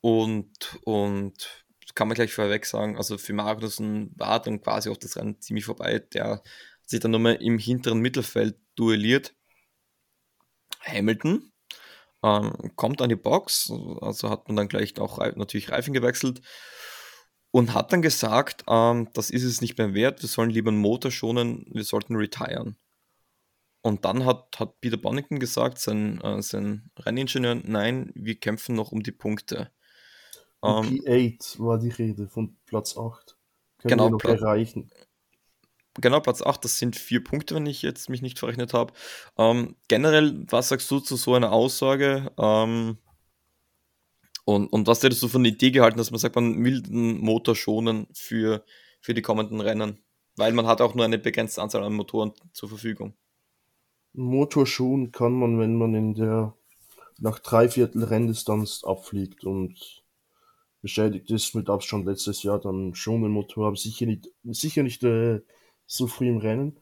Und, und kann man gleich vorweg sagen, also für Magnussen war dann quasi auch das Rennen ziemlich vorbei. Der sich dann nochmal im hinteren Mittelfeld duelliert. Hamilton ähm, kommt an die Box, also hat man dann gleich auch natürlich Reifen gewechselt und hat dann gesagt, ähm, das ist es nicht mehr wert, wir sollen lieber einen Motor schonen, wir sollten retiren. Und dann hat, hat Peter Bonington gesagt, sein, äh, sein Renningenieur, nein, wir kämpfen noch um die Punkte. Ähm, P8 war die Rede von Platz 8. Können genau, wir noch Platz, erreichen. Genau, Platz 8, das sind vier Punkte, wenn ich jetzt mich nicht verrechnet habe. Ähm, generell, was sagst du zu so einer Aussage? Ähm, und, und was hättest du von der Idee gehalten, dass man sagt, man will den Motor schonen für, für die kommenden Rennen? Weil man hat auch nur eine begrenzte Anzahl an Motoren zur Verfügung. Motor schonen kann man, wenn man in der nach drei Viertel Renndistanz abfliegt und beschädigt ist mit Abstand letztes Jahr, dann schon ein Motor, aber sicher nicht, sicher nicht äh, so früh im Rennen.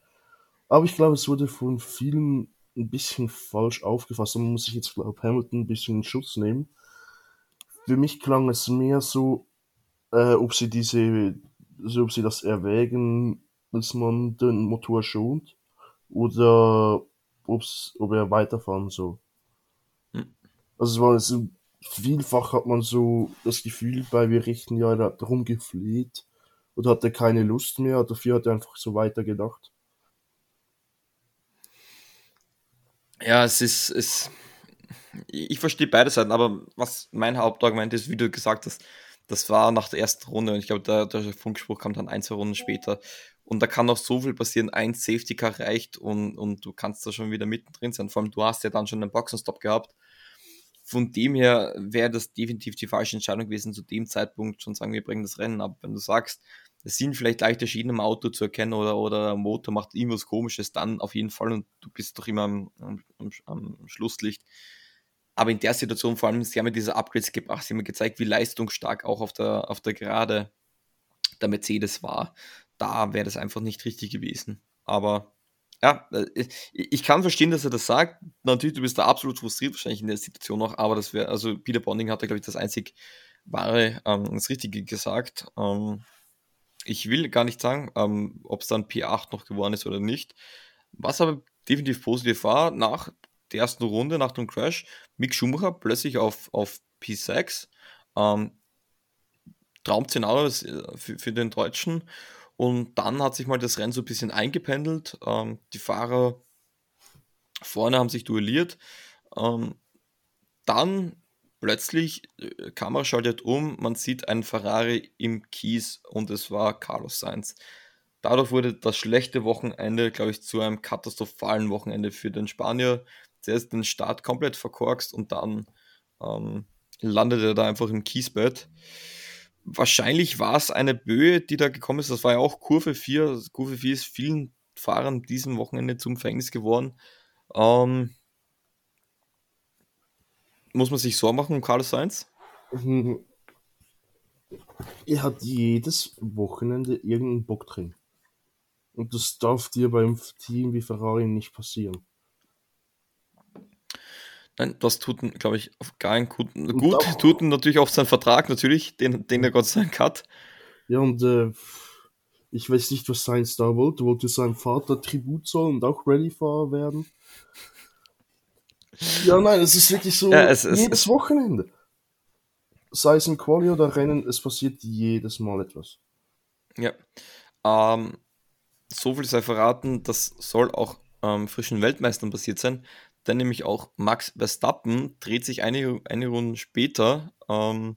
Aber ich glaube, es wurde von vielen ein bisschen falsch aufgefasst. Man muss sich jetzt, glaube Hamilton ein bisschen in Schutz nehmen. Für mich klang es mehr so, äh, ob sie diese, also ob sie das erwägen, dass man den Motor schont oder ob's, ob er weiterfahren soll. Hm. Also es war so vielfach hat man so das Gefühl, bei wir richten ja darum gefleht oder hatte keine Lust mehr, dafür hat er einfach so weitergedacht. Ja, es ist, es, ich verstehe beide Seiten, aber was mein Hauptargument ist, wie du gesagt hast, das war nach der ersten Runde und ich glaube, der, der Funkspruch kam dann ein, zwei Runden später. Und da kann noch so viel passieren, ein Safety Car reicht und, und du kannst da schon wieder mittendrin sein. Vor allem, du hast ja dann schon einen Boxenstopp gehabt von dem her wäre das definitiv die falsche Entscheidung gewesen, zu dem Zeitpunkt schon sagen, wir bringen das Rennen ab. Wenn du sagst, es sind vielleicht leichte Schienen im Auto zu erkennen oder, oder der Motor macht irgendwas komisches, dann auf jeden Fall und du bist doch immer am, am, am Schlusslicht. Aber in der Situation, vor allem, sie haben ja diese Upgrades gebracht, sie haben gezeigt, wie leistungsstark auch auf der, auf der Gerade der Mercedes war. Da wäre das einfach nicht richtig gewesen. Aber ja, äh, ich kann verstehen, dass er das sagt. Natürlich, du bist da absolut frustriert wahrscheinlich in der Situation noch, aber das wäre, also Peter Bonding hat da, glaube ich, das einzig wahre, ähm, das Richtige gesagt. Ähm, ich will gar nicht sagen, ähm, ob es dann P8 noch geworden ist oder nicht. Was aber definitiv positiv war, nach der ersten Runde, nach dem Crash, Mick Schumacher plötzlich auf, auf P6. Ähm, Traum-Szenario äh, für, für den Deutschen. Und dann hat sich mal das Rennen so ein bisschen eingependelt. Ähm, die Fahrer vorne haben sich duelliert. Ähm, dann plötzlich, äh, Kamera schaltet um, man sieht einen Ferrari im Kies und es war Carlos Sainz. Dadurch wurde das schlechte Wochenende, glaube ich, zu einem katastrophalen Wochenende für den Spanier. Zuerst den Start komplett verkorkst und dann ähm, landet er da einfach im Kiesbett wahrscheinlich war es eine Böe, die da gekommen ist. Das war ja auch Kurve 4. Kurve 4 ist vielen Fahrern diesem Wochenende zum Verhängnis geworden. Ähm, muss man sich Sorgen machen um Carlos Sainz? er hat jedes Wochenende irgendeinen Bock drin. Und das darf dir beim Team wie Ferrari nicht passieren. Nein, das tut, glaube ich, auf keinen guten. Gut, auch, tut natürlich auch sein Vertrag, natürlich, den, den er Gott sei Dank hat. Ja, und äh, ich weiß nicht, was sein Star wollte. Wollte seinem Vater Tribut zollen und auch Rallye-Fahrer werden? Ja, nein, es ist wirklich so ja, es, jedes es, Wochenende. Sei es ein Quali oder Rennen, es passiert jedes Mal etwas. Ja. Ähm, so viel sei verraten, das soll auch ähm, frischen Weltmeistern passiert sein. Denn nämlich auch Max Verstappen dreht sich eine, eine Runde später, ähm,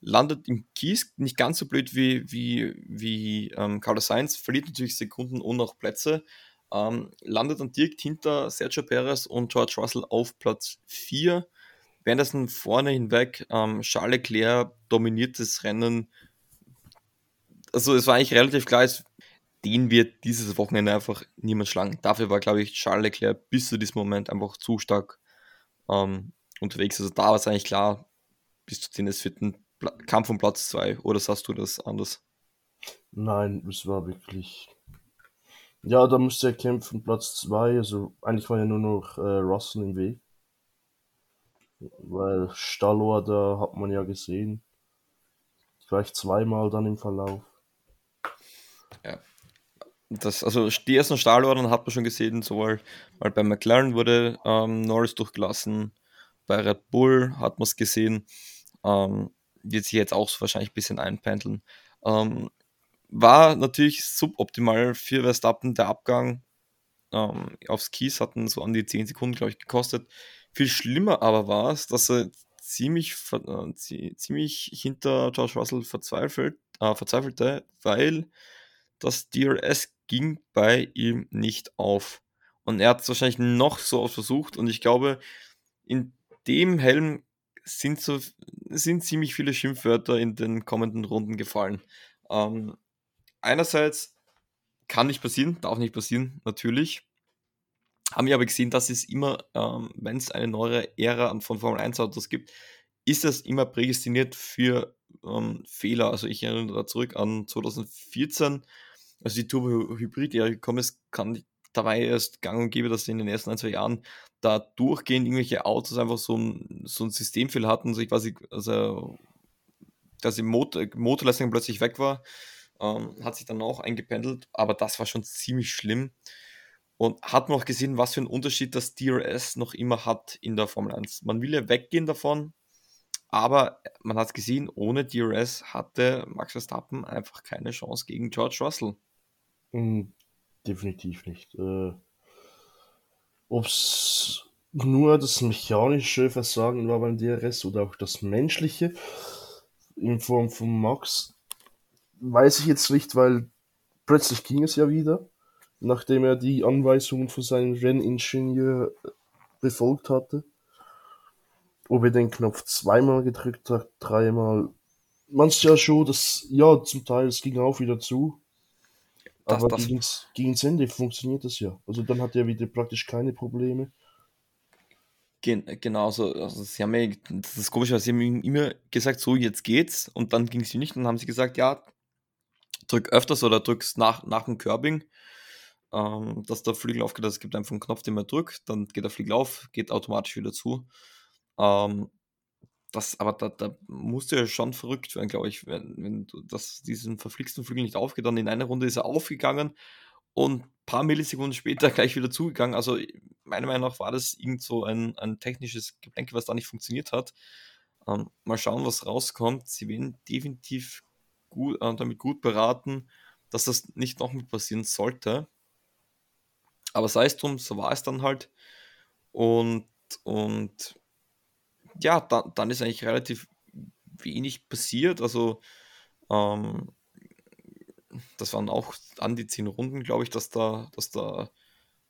landet im Kies, nicht ganz so blöd wie, wie, wie ähm, Carlos Sainz, verliert natürlich Sekunden und auch Plätze, ähm, landet dann direkt hinter Sergio Perez und George Russell auf Platz 4. Währenddessen vorne hinweg ähm, Charles Leclerc dominiert das Rennen. Also es war eigentlich relativ klar, es, den wird dieses Wochenende einfach niemand schlagen. Dafür war, glaube ich, Charles Leclerc bis zu diesem Moment einfach zu stark ähm, unterwegs. Also da war es eigentlich klar, bis zu den es ein Kampf um Platz 2. Oder sagst du das anders? Nein, es war wirklich ja, da müsste er kämpfen, Platz 2. Also eigentlich war ja nur noch äh, Russell im Weg. Weil Stallor, da hat man ja gesehen. Gleich zweimal dann im Verlauf. Ja. Das, also die ersten Stahlordern hat man schon gesehen, sowohl weil bei McLaren wurde ähm, Norris durchgelassen, bei Red Bull hat man es gesehen, ähm, wird sich jetzt auch wahrscheinlich ein bisschen einpendeln. Ähm, war natürlich suboptimal für Verstappen der Abgang ähm, aufs Kies, hatten so an die 10 Sekunden, glaube ich, gekostet. Viel schlimmer aber war es, dass er ziemlich, äh, ziemlich hinter George Russell verzweifelt, äh, verzweifelte, weil das DRS ging bei ihm nicht auf. Und er hat es wahrscheinlich noch so oft versucht und ich glaube, in dem Helm sind, so, sind ziemlich viele Schimpfwörter in den kommenden Runden gefallen. Ähm, einerseits kann nicht passieren, darf nicht passieren, natürlich. Haben wir aber gesehen, dass es immer, ähm, wenn es eine neue Ära von Formel 1 Autos gibt, ist das immer prädestiniert für ähm, Fehler. Also ich erinnere da zurück an 2014, als die Turbo-Hybrid-Ära gekommen ist, kann, da war ja erst gang und gäbe, dass in den ersten ein, zwei Jahren da durchgehend irgendwelche Autos einfach so ein, so ein Systemfehler hatten. Also ich weiß nicht, also dass die Motor, Motorleistung plötzlich weg war ähm, hat sich dann auch eingependelt, aber das war schon ziemlich schlimm. Und hat man auch gesehen, was für einen Unterschied das DRS noch immer hat in der Formel 1. Man will ja weggehen davon, aber man hat gesehen, ohne DRS hatte Max Verstappen einfach keine Chance gegen George Russell. Mhm, definitiv nicht. Äh, Ob es nur das mechanische Versagen war beim DRS oder auch das menschliche in Form von Max, weiß ich jetzt nicht, weil plötzlich ging es ja wieder, nachdem er die Anweisungen von seinem Renningenieur befolgt hatte. Ob er den Knopf zweimal gedrückt hat, dreimal. Manchmal ja schon, das, ja, zum Teil, es ging auch wieder zu. Das, aber das, gegens, gegens Ende funktioniert das ja. Also dann hat er wieder praktisch keine Probleme. Gen genau, so, also sie haben ja, das ist komisch, weil sie haben immer gesagt, so jetzt geht's und dann ging es nicht und dann haben sie gesagt, ja, drück öfters oder drückst nach, nach dem Curbing, ähm, dass der Flügel aufgeht. Also es gibt einfach einen Knopf, den man drückt, dann geht der Flügel auf, geht automatisch wieder zu. Ähm, das, aber da, da musst du ja schon verrückt werden, glaube ich, wenn, wenn du das, diesen verflixten Flügel nicht aufgeht. Dann in einer Runde ist er aufgegangen und ein paar Millisekunden später gleich wieder zugegangen. Also meiner Meinung nach war das irgend so ein, ein technisches Geplänke, was da nicht funktioniert hat. Ähm, mal schauen, was rauskommt. Sie werden definitiv gut, äh, damit gut beraten, dass das nicht noch mit passieren sollte. Aber sei es drum, so war es dann halt. Und, und ja, da, dann ist eigentlich relativ wenig passiert. Also, ähm, das waren auch an die zehn Runden, glaube ich, dass da, dass da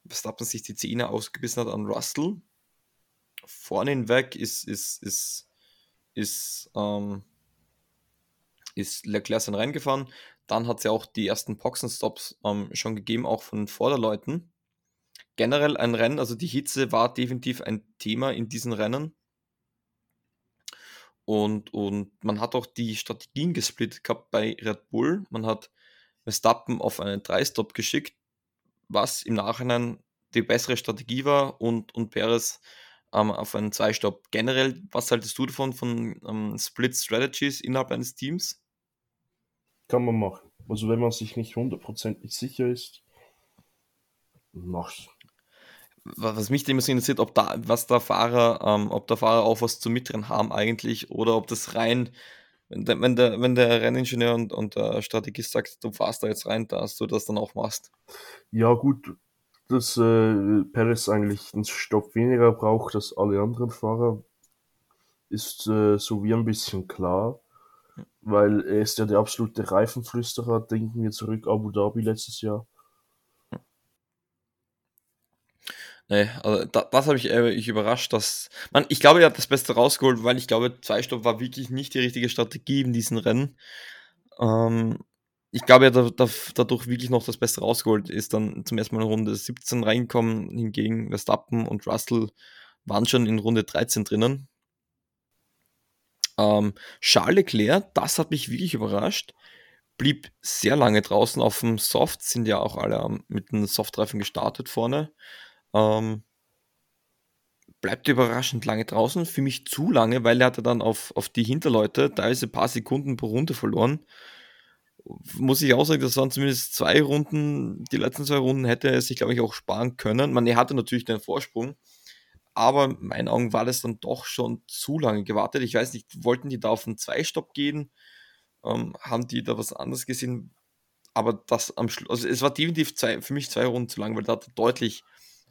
Verstappen sich die Zähne ausgebissen hat an Russell. Vorne hinweg ist, ist, ist, ist ähm, ist Leclerc dann reingefahren. Dann hat es ja auch die ersten Boxenstops ähm, schon gegeben, auch von Vorderleuten. Generell ein Rennen, also die Hitze war definitiv ein Thema in diesen Rennen. und, und man hat auch die Strategien gesplittet gehabt bei Red Bull. Man hat Verstappen auf einen 3-Stop geschickt, was im Nachhinein die bessere Strategie war und, und Perez ähm, auf einen 2-Stop. Generell, was haltest du davon, von ähm, Split Strategies innerhalb eines Teams? Kann man machen. Also wenn man sich nicht hundertprozentig sicher ist, mach's. Was mich immer so interessiert, ob da, was der Fahrer, ähm, ob der Fahrer auch was zu mitdrehen haben eigentlich, oder ob das rein, wenn der, wenn der, wenn der Renningenieur und, und der Strategist sagt, du fahrst da jetzt rein, dass du das dann auch machst. Ja, gut, dass äh, Perez eigentlich einen Stopp weniger braucht als alle anderen Fahrer, ist äh, so wie ein bisschen klar, weil er ist ja der absolute Reifenflüsterer. Denken wir zurück, Abu Dhabi letztes Jahr. Nee, also da, das habe ich, äh, ich überrascht, dass man, ich glaube, er hat das Beste rausgeholt, weil ich glaube, zwei Stopp war wirklich nicht die richtige Strategie in diesen Rennen. Ähm, ich glaube, er hat da, dadurch wirklich noch das Beste rausgeholt, ist dann zum ersten Mal in Runde 17 reingekommen, hingegen Verstappen und Russell waren schon in Runde 13 drinnen. Ähm, Charles Leclerc, das hat mich wirklich überrascht, blieb sehr lange draußen auf dem Soft, sind ja auch alle mit einem Softreifen gestartet vorne. Ähm, bleibt überraschend lange draußen, für mich zu lange, weil er hatte dann auf, auf die Hinterleute teilweise ein paar Sekunden pro Runde verloren. Muss ich auch sagen, das waren zumindest zwei Runden, die letzten zwei Runden hätte er sich, glaube ich, auch sparen können. Man, er hatte natürlich den Vorsprung, aber in meinen Augen war das dann doch schon zu lange gewartet. Ich weiß nicht, wollten die da auf einen Zweistopp gehen? Ähm, haben die da was anderes gesehen? Aber das am Schluss, also es war definitiv zwei, für mich zwei Runden zu lang, weil da hat er deutlich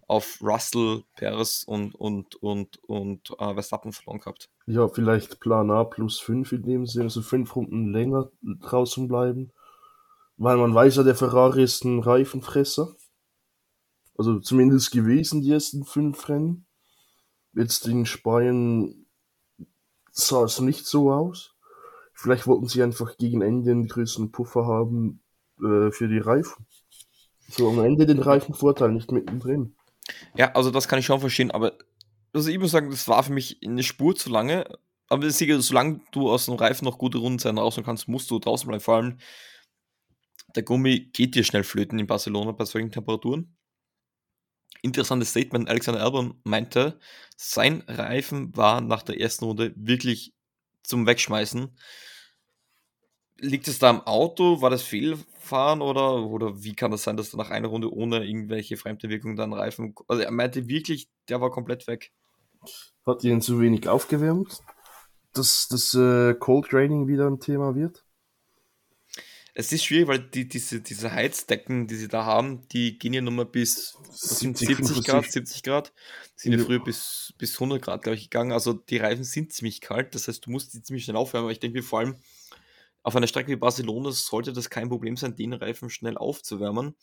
auf Russell, Perez und, und, und, und äh, Verstappen verloren gehabt. Ja, vielleicht Plan A plus 5 in dem Sinne, also fünf Runden länger draußen bleiben. Weil man weiß ja, der Ferrari ist ein Reifenfresser. Also zumindest gewesen die ersten fünf Rennen. Jetzt in Spanien sah es nicht so aus. Vielleicht wollten sie einfach gegen Ende einen größeren Puffer haben äh, für die Reifen. So am Ende den Reifenvorteil, nicht mittendrin. Ja, also das kann ich schon verstehen, aber also ich muss sagen, das war für mich eine Spur zu lange. Aber ist solange du aus dem Reifen noch gute Rundenzeiten rausholen kannst, musst du draußen bleiben. Vor allem, der Gummi geht dir schnell flöten in Barcelona bei solchen Temperaturen. Interessantes Statement, Alexander Albon meinte, sein Reifen war nach der ersten Runde wirklich zum Wegschmeißen. Liegt es da am Auto? War das Fehlfahren oder, oder wie kann das sein, dass er nach einer Runde ohne irgendwelche Fremdwirkung dann Reifen. Also er meinte wirklich, der war komplett weg. Hat ihn zu wenig aufgewärmt, dass das äh, Cold Training wieder ein Thema wird? Es ist schwierig, weil die, diese, diese Heizdecken, die sie da haben, die gehen ja nur mal bis 70, 70 Grad, 70 Grad. Sind ja, ja früher bis, bis 100 Grad, glaube ich, gegangen. Also die Reifen sind ziemlich kalt. Das heißt, du musst die ziemlich schnell aufwärmen. Aber ich denke mir vor allem, auf einer Strecke wie Barcelona sollte das kein Problem sein, den Reifen schnell aufzuwärmen.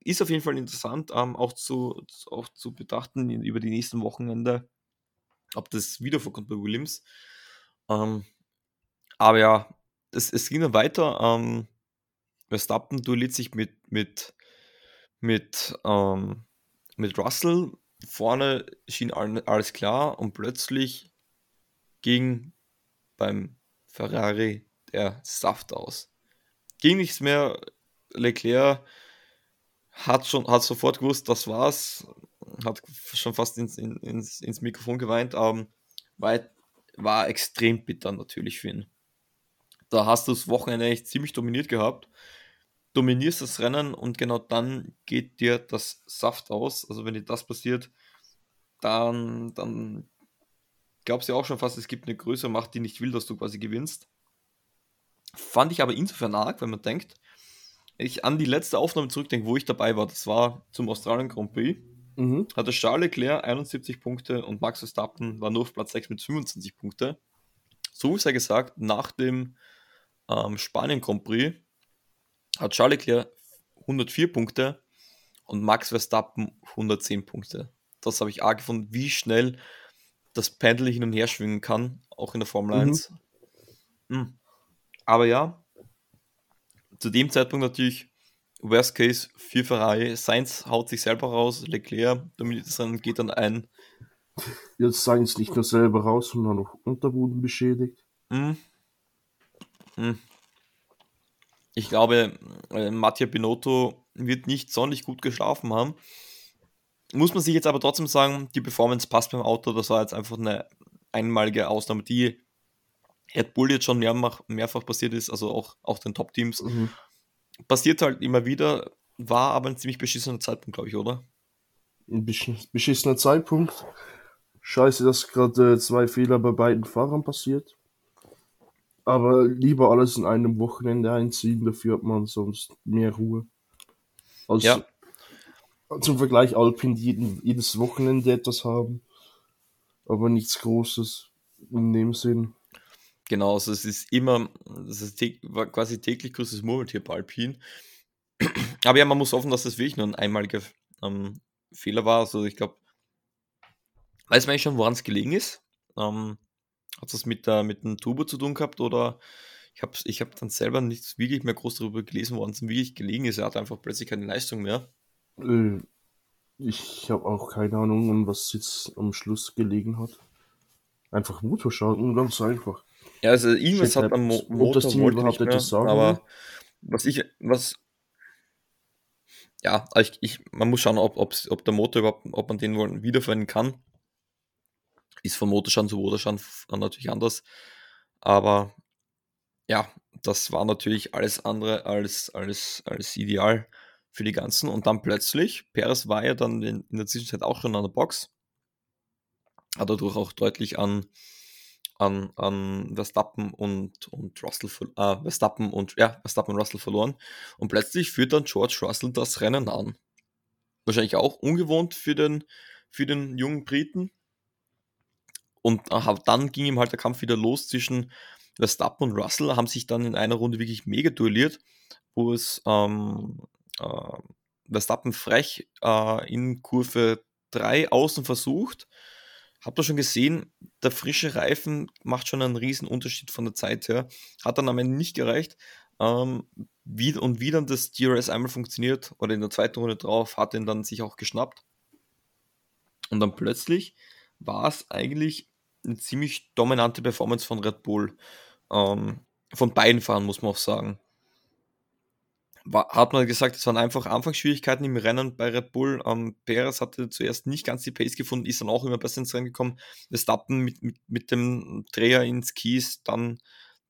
Ist auf jeden Fall interessant, ähm, auch, zu, auch zu betrachten über die nächsten Wochenende, ob das wieder vorkommt bei Williams. Ähm, aber ja, es, es ging dann weiter. Ähm, Verstappen duelliert sich mit, mit, mit, ähm, mit Russell. Vorne schien alles klar und plötzlich ging beim Ferrari der Saft aus. Ging nichts mehr. Leclerc hat schon hat sofort gewusst, das war's. Hat schon fast ins, ins, ins Mikrofon geweint. Ähm, war, war extrem bitter natürlich für ihn. Da hast du das Wochenende echt ziemlich dominiert gehabt. Dominierst das Rennen und genau dann geht dir das Saft aus. Also wenn dir das passiert, dann, dann glaubst ja auch schon fast, es gibt eine größere Macht, die nicht will, dass du quasi gewinnst. Fand ich aber insofern arg, wenn man denkt, ich an die letzte Aufnahme zurückdenke, wo ich dabei war, das war zum Australien Grand Prix, mhm. hatte Charles Leclerc 71 Punkte und Max Verstappen war nur auf Platz 6 mit 25 Punkte. So ist er gesagt, nach dem ähm, Spanien Grand Prix hat Charles Leclerc 104 Punkte und Max Verstappen 110 Punkte. Das habe ich arg gefunden, wie schnell das Pendel hin und her schwingen kann, auch in der Formel 1. Mhm. Mhm. Aber ja, zu dem Zeitpunkt natürlich Worst Case für Ferrari. Sainz haut sich selber raus, Leclerc dominiert es dann geht dann ein Jetzt Sainz nicht nur selber raus, sondern auch Unterboden beschädigt. Mhm. Mhm. Ich glaube, äh, Mattia Binotto wird nicht sonderlich gut geschlafen haben. Muss man sich jetzt aber trotzdem sagen, die Performance passt beim Auto. Das war jetzt einfach eine einmalige Ausnahme, die Red Bull jetzt schon mehrfach, mehrfach passiert ist, also auch, auch den Top-Teams. Mhm. Passiert halt immer wieder, war aber ein ziemlich beschissener Zeitpunkt, glaube ich, oder? Ein beschissener Zeitpunkt. Scheiße, dass gerade zwei Fehler bei beiden Fahrern passiert. Aber lieber alles in einem Wochenende einziehen, dafür hat man sonst mehr Ruhe. Also, ja. Zum Vergleich Alpin, jeden, jedes Wochenende etwas haben, aber nichts Großes in dem Sinn. Genau, also es ist immer, das ist quasi täglich größtes Murmeltier bei Alpin. Aber ja, man muss hoffen, dass das wirklich nur ein einmaliger ähm, Fehler war. Also ich glaube, weiß man eigentlich schon, woran es gelegen ist? Ähm, hat das mit, der, mit dem Turbo zu tun gehabt oder ich habe ich hab dann selber nicht wirklich mehr groß darüber gelesen, woran es wirklich gelegen ist. Er hat einfach plötzlich keine Leistung mehr. Äh, ich habe auch keine Ahnung, was jetzt am Schluss gelegen hat. Einfach Motorschaden, ganz einfach. Ja, also irgendwas hat am Mo Motor das Team überhaupt etwas sagen. Aber was ich, was, ja, ich, ich, man muss schauen, ob, ob der Motor überhaupt, ob man den wiederverwenden kann. Ist von Motorschaden zu Motorschaden natürlich anders. Aber ja, das war natürlich alles andere als, als, als ideal für die ganzen. Und dann plötzlich, Perez war ja dann in, in der Zwischenzeit auch schon an der Box. Hat dadurch auch deutlich an, an, an Verstappen und, und Russell, äh, Verstappen und, ja, Verstappen und Russell verloren. Und plötzlich führt dann George Russell das Rennen an. Wahrscheinlich auch ungewohnt für den, für den jungen Briten. Und äh, dann ging ihm halt der Kampf wieder los zwischen Verstappen und Russell, haben sich dann in einer Runde wirklich mega duelliert, wo es ähm, äh, Verstappen frech äh, in Kurve 3 außen versucht Habt ihr schon gesehen, der frische Reifen macht schon einen riesen Unterschied von der Zeit her. Hat dann am Ende nicht gereicht. Ähm, wie, und wie dann das DRS einmal funktioniert, oder in der zweiten Runde drauf, hat ihn dann sich auch geschnappt. Und dann plötzlich war es eigentlich eine ziemlich dominante Performance von Red Bull. Ähm, von beiden Fahrern, muss man auch sagen hat man gesagt, es waren einfach Anfangsschwierigkeiten im Rennen bei Red Bull. Ähm, Perez hatte zuerst nicht ganz die Pace gefunden, ist dann auch immer besser ins Rennen gekommen. Verstappen mit, mit, mit dem Dreher ins Kies, dann,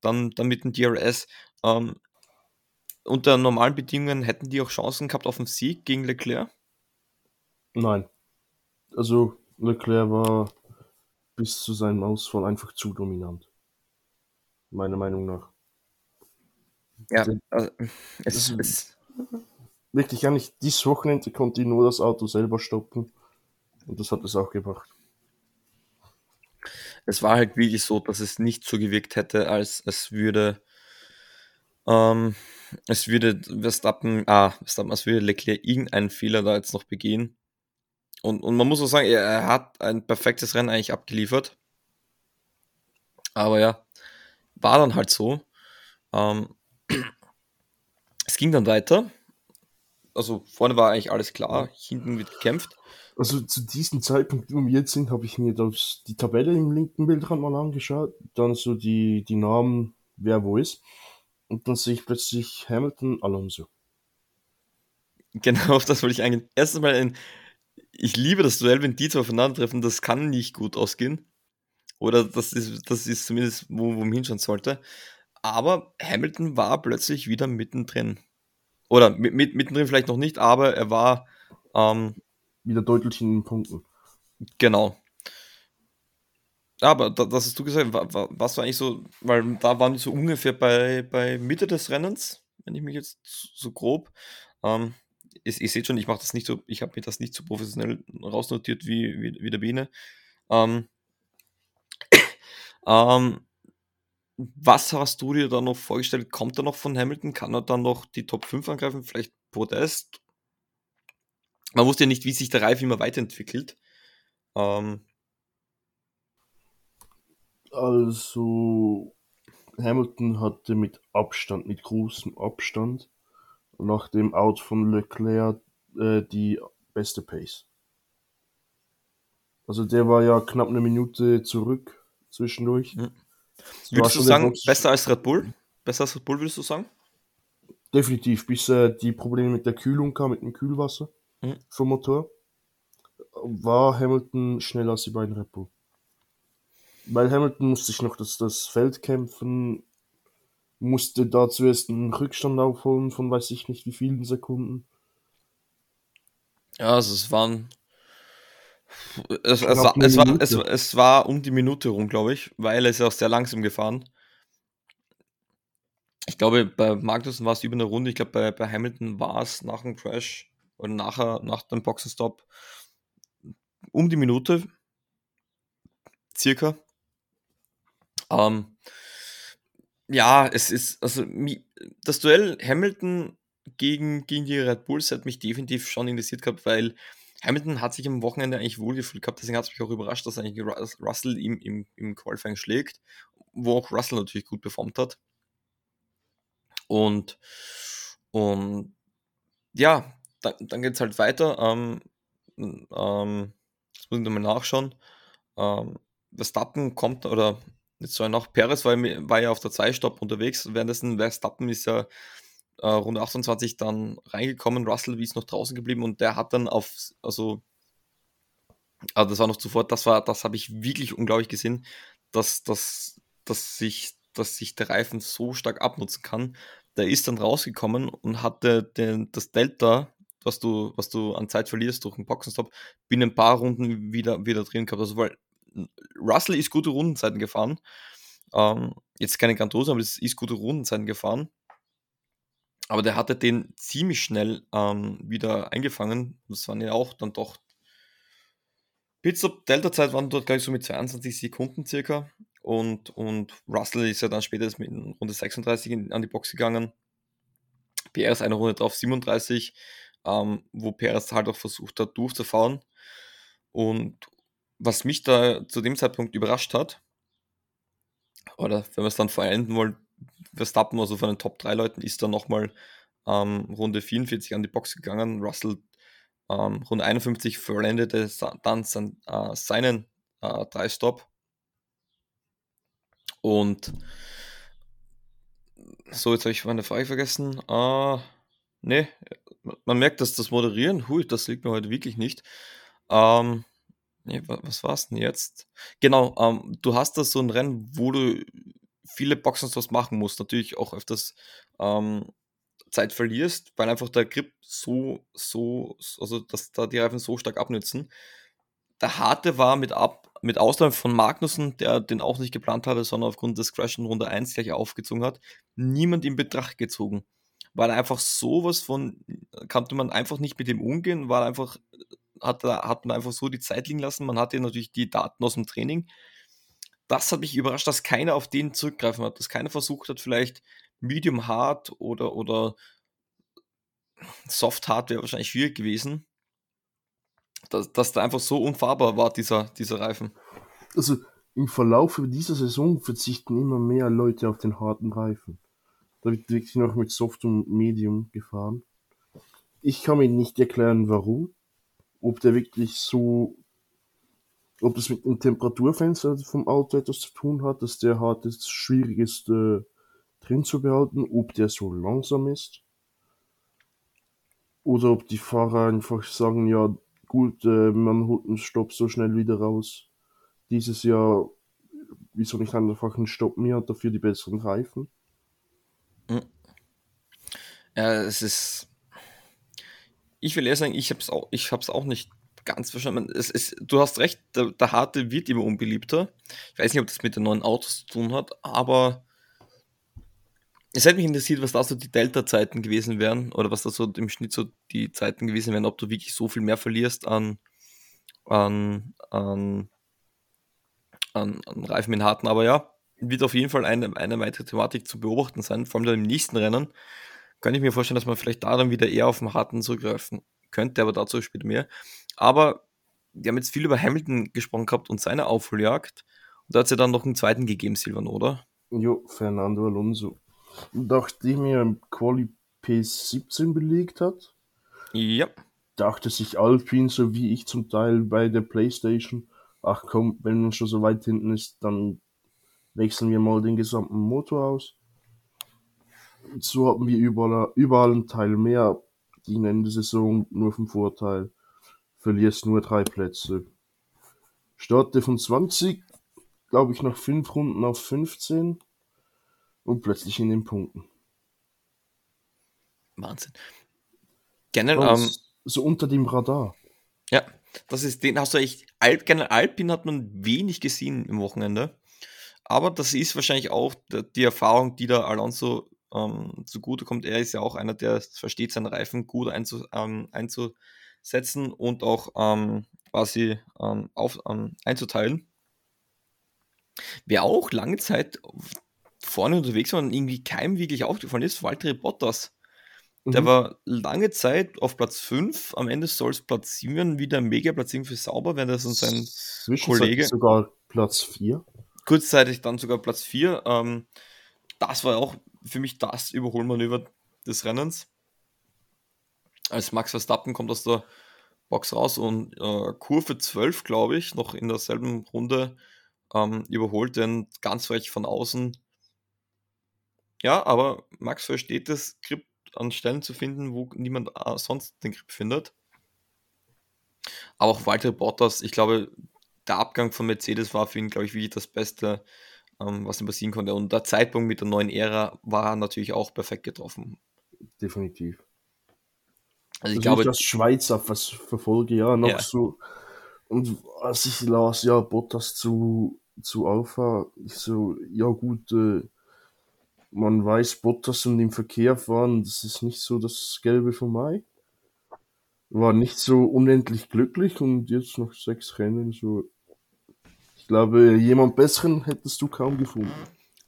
dann, dann mit dem DRS. Ähm, unter normalen Bedingungen hätten die auch Chancen gehabt auf den Sieg gegen Leclerc? Nein. Also Leclerc war bis zu seinem Ausfall einfach zu dominant. Meiner Meinung nach. Ja, also, es ist. Wirklich gar nicht. Dieses Wochenende konnte ich nur das Auto selber stoppen. Und das hat es auch gebracht. Es war halt wirklich so, dass es nicht so gewirkt hätte, als es würde. Ähm, es würde Verstappen, ah, Verstappen, als würde Leclerc irgendeinen Fehler da jetzt noch begehen. Und, und man muss auch sagen, er, er hat ein perfektes Rennen eigentlich abgeliefert. Aber ja, war dann halt so. Ähm, es ging dann weiter. Also vorne war eigentlich alles klar, hinten wird gekämpft. Also zu diesem Zeitpunkt, wo wir jetzt sind, habe ich mir das, die Tabelle im linken Bildrand mal angeschaut, dann so die, die Namen, wer wo ist. Und dann sehe ich plötzlich Hamilton, Alonso. Genau, auf das wollte ich eigentlich. Erstens mal ein, ich liebe das Duell, wenn die zwei aufeinandertreffen, das kann nicht gut ausgehen. Oder das ist, das ist zumindest, wo, wo man hinschauen sollte. Aber Hamilton war plötzlich wieder mittendrin. Oder mit, mit, mittendrin vielleicht noch nicht, aber er war ähm, wieder deutlich in den Punkten. Genau. Aber das hast du gesagt, was war eigentlich so, weil da waren die so ungefähr bei, bei Mitte des Rennens, wenn ich mich jetzt so grob. Ähm, ihr, ihr seht schon, ich mache das nicht so, ich habe mir das nicht so professionell rausnotiert wie, wie, wie der Biene. Ähm, ähm, was hast du dir da noch vorgestellt? Kommt er noch von Hamilton? Kann er dann noch die Top 5 angreifen? Vielleicht Podest? Man wusste ja nicht, wie sich der Reifen immer weiterentwickelt. Ähm. Also, Hamilton hatte mit Abstand, mit großem Abstand, nach dem Out von Leclerc äh, die beste Pace. Also der war ja knapp eine Minute zurück zwischendurch. Mhm. Würdest du sagen, besser als Red Bull? Besser als Red Bull, würdest du sagen? Definitiv, bis äh, die Probleme mit der Kühlung kam, mit dem Kühlwasser mhm. vom Motor, war Hamilton schneller als die beiden Red Bull. Weil Hamilton musste sich noch das, das Feld kämpfen, musste da zuerst einen Rückstand aufholen von weiß ich nicht wie vielen Sekunden. Ja, also es waren. Es, es, war, es, war, es, es war um die Minute rum, glaube ich, weil es ist auch sehr langsam gefahren. Ich glaube, bei Magnussen war es über eine Runde. Ich glaube, bei, bei Hamilton war es nach dem Crash oder nachher, nach dem Boxenstopp um die Minute. Circa. Ähm, ja, es ist, also das Duell Hamilton gegen, gegen die Red Bulls hat mich definitiv schon interessiert gehabt, weil Hamilton hat sich am Wochenende eigentlich wohlgefühlt gehabt, deswegen hat es mich auch überrascht, dass eigentlich Russell ihm im, im Qualifying schlägt, wo auch Russell natürlich gut performt hat. Und, und ja, dann, dann geht es halt weiter. Ähm, ähm, das muss ich nochmal nachschauen. Ähm, Verstappen kommt, oder jetzt soll noch, Perez war, war ja auf der 2-Stopp unterwegs, währenddessen Verstappen ist ja äh, Runde 28 dann reingekommen, Russell ist noch draußen geblieben und der hat dann auf, also, also das war noch zuvor, das war, das habe ich wirklich unglaublich gesehen, dass, dass, dass sich, dass sich der Reifen so stark abnutzen kann. Der ist dann rausgekommen und hatte den, das Delta, was du, was du an Zeit verlierst durch einen Boxenstopp, binnen ein paar Runden wieder, wieder drin gehabt. Also, weil Russell ist gute Rundenzeiten gefahren. Ähm, jetzt keine Grandosen, aber es ist gute Rundenzeiten gefahren. Aber der hatte den ziemlich schnell ähm, wieder eingefangen. Das waren ja auch dann doch. Pitstop Delta-Zeit waren dort gleich so mit 22 Sekunden circa. Und, und Russell ist ja dann später mit Runde 36 in, an die Box gegangen. Perez eine Runde drauf 37, ähm, wo Perez halt auch versucht hat durchzufahren. Und was mich da zu dem Zeitpunkt überrascht hat, oder wenn wir es dann verenden wollen, Verstappen, also von den Top 3 Leuten, ist dann nochmal ähm, Runde 44 an die Box gegangen. Russell ähm, Runde 51 vollendete dann sein, äh, seinen äh, 3-Stop. Und so, jetzt habe ich meine Frage vergessen. Äh, ne, man merkt, dass das Moderieren, hui, das liegt mir heute wirklich nicht. Ähm, nee, was war es denn jetzt? Genau, ähm, du hast da so ein Rennen, wo du viele Boxenstops machen musst, natürlich auch öfters ähm, Zeit verlierst, weil einfach der Grip so, so, also dass da die Reifen so stark abnützen. Der harte war mit, ab, mit Ausnahme von Magnussen, der den auch nicht geplant hatte, sondern aufgrund des Crash in Runde 1 gleich aufgezogen hat, niemand in Betracht gezogen. Weil einfach sowas von, konnte man einfach nicht mit dem umgehen, weil einfach, hat, hat man einfach so die Zeit liegen lassen. Man hatte natürlich die Daten aus dem Training, das hat mich überrascht, dass keiner auf den zurückgreifen hat, dass keiner versucht hat, vielleicht Medium Hard oder, oder Soft Hard wäre wahrscheinlich schwierig gewesen. Dass, dass da einfach so unfahrbar war, dieser, dieser Reifen. Also im Verlauf dieser Saison verzichten immer mehr Leute auf den harten Reifen. Da wird wirklich noch mit Soft und Medium gefahren. Ich kann mir nicht erklären, warum. Ob der wirklich so ob das mit dem Temperaturfenster vom Auto etwas zu tun hat, dass der hart ist, schwierig ist äh, drin zu behalten, ob der so langsam ist. Oder ob die Fahrer einfach sagen, ja gut, äh, man holt einen Stopp so schnell wieder raus. Dieses Jahr, wieso nicht einfach einen Stopp mehr dafür die besseren Reifen? Hm. Ja, es ist. Ich will eher sagen, ich habe es auch, auch nicht ganz verstanden. Es ist, du hast recht, der, der harte wird immer unbeliebter. Ich weiß nicht, ob das mit den neuen Autos zu tun hat, aber es hätte mich interessiert, was da so die Delta-Zeiten gewesen wären oder was da so im Schnitt so die Zeiten gewesen wären, ob du wirklich so viel mehr verlierst an, an, an, an, an Reifen in harten. Aber ja, wird auf jeden Fall eine, eine weitere Thematik zu beobachten sein, vor allem dann im nächsten Rennen. Kann ich mir vorstellen, dass man vielleicht da dann wieder eher auf den harten zurückgreifen könnte, aber dazu später mehr. Aber wir haben jetzt viel über Hamilton gesprochen gehabt und seine Aufholjagd. Und da hat es ja dann noch einen zweiten gegeben, Silvan, oder? Jo, Fernando Alonso. Nachdem er im Quali P17 belegt hat, ja. dachte sich Alpine, so wie ich zum Teil bei der Playstation, ach komm, wenn man schon so weit hinten ist, dann wechseln wir mal den gesamten Motor aus. So haben wir überall, überall einen Teil mehr. Die Ende Saison nur vom Vorteil. Verlierst nur drei Plätze. Starte von 20, glaube ich, nach fünf Runden auf 15 und plötzlich in den Punkten. Wahnsinn. Generell, ähm, so unter dem Radar. Ja, das ist, den hast du echt, Al generell Alpin hat man wenig gesehen im Wochenende. Aber das ist wahrscheinlich auch die Erfahrung, die da Alonso ähm, zugutekommt. Er ist ja auch einer, der versteht, seinen Reifen gut einzu, ähm, einzusetzen und auch ähm, quasi ähm, auf, ähm, einzuteilen. Wer auch lange Zeit vorne unterwegs war und irgendwie keinem wirklich aufgefallen ist, Walter Bottas. Der mhm. war lange Zeit auf Platz 5, am Ende soll es Platz 7 wieder mega Platzierung für Sauber, wenn das und sein Kollege. sogar Platz 4. Kurzzeitig dann sogar Platz 4. Ähm, das war auch für mich das Überholmanöver des Rennens. Als Max Verstappen kommt aus der Box raus und äh, Kurve 12, glaube ich, noch in derselben Runde ähm, überholt den ganz frech von außen. Ja, aber Max versteht es, Grip an Stellen zu finden, wo niemand äh, sonst den Grip findet. Aber auch Walter Bottas, ich glaube, der Abgang von Mercedes war für ihn, glaube ich, wirklich das Beste, ähm, was ihm passieren konnte. Und der Zeitpunkt mit der neuen Ära war natürlich auch perfekt getroffen. Definitiv. Also ich glaube, das Schweizer was verfolge, ja, noch ja. so. Und als ich las, ja, Bottas zu, zu Alpha, ich so, ja gut, äh, man weiß, Bottas und im Verkehr fahren, das ist nicht so das Gelbe von Mai. War nicht so unendlich glücklich und jetzt noch sechs Rennen, so. Ich glaube, jemand besseren hättest du kaum gefunden.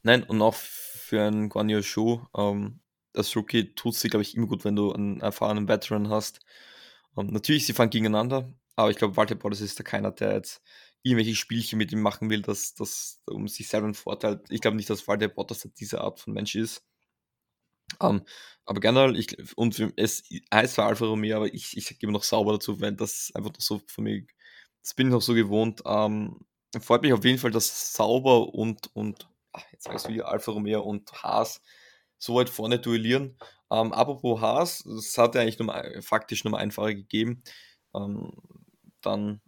Nein, und auch für einen Guan Yu Shu, ähm, als Rookie tut es dir, glaube ich, immer gut, wenn du einen erfahrenen Veteran hast. Und ähm, natürlich, sie fahren gegeneinander, aber ich glaube, Walter Bottas ist da keiner, der jetzt irgendwelche Spielchen mit ihm machen will, dass das um sich selber einen Vorteil. Ich glaube nicht, dass Walter Bottas diese Art von Mensch ist. Um, ähm, aber generell, ich, und es heißt zwar Alfa Romeo, aber ich, ich gebe noch sauber dazu, weil das einfach noch so für mich, das bin ich noch so gewohnt. Um, ähm, freut mich auf jeden Fall, dass sauber und, und ach, jetzt du wieder Alfa Romeo und Haas so weit vorne duellieren. Ähm, apropos Haas, es hat ja eigentlich nur, faktisch nur einen Fahrer gegeben. Um, dann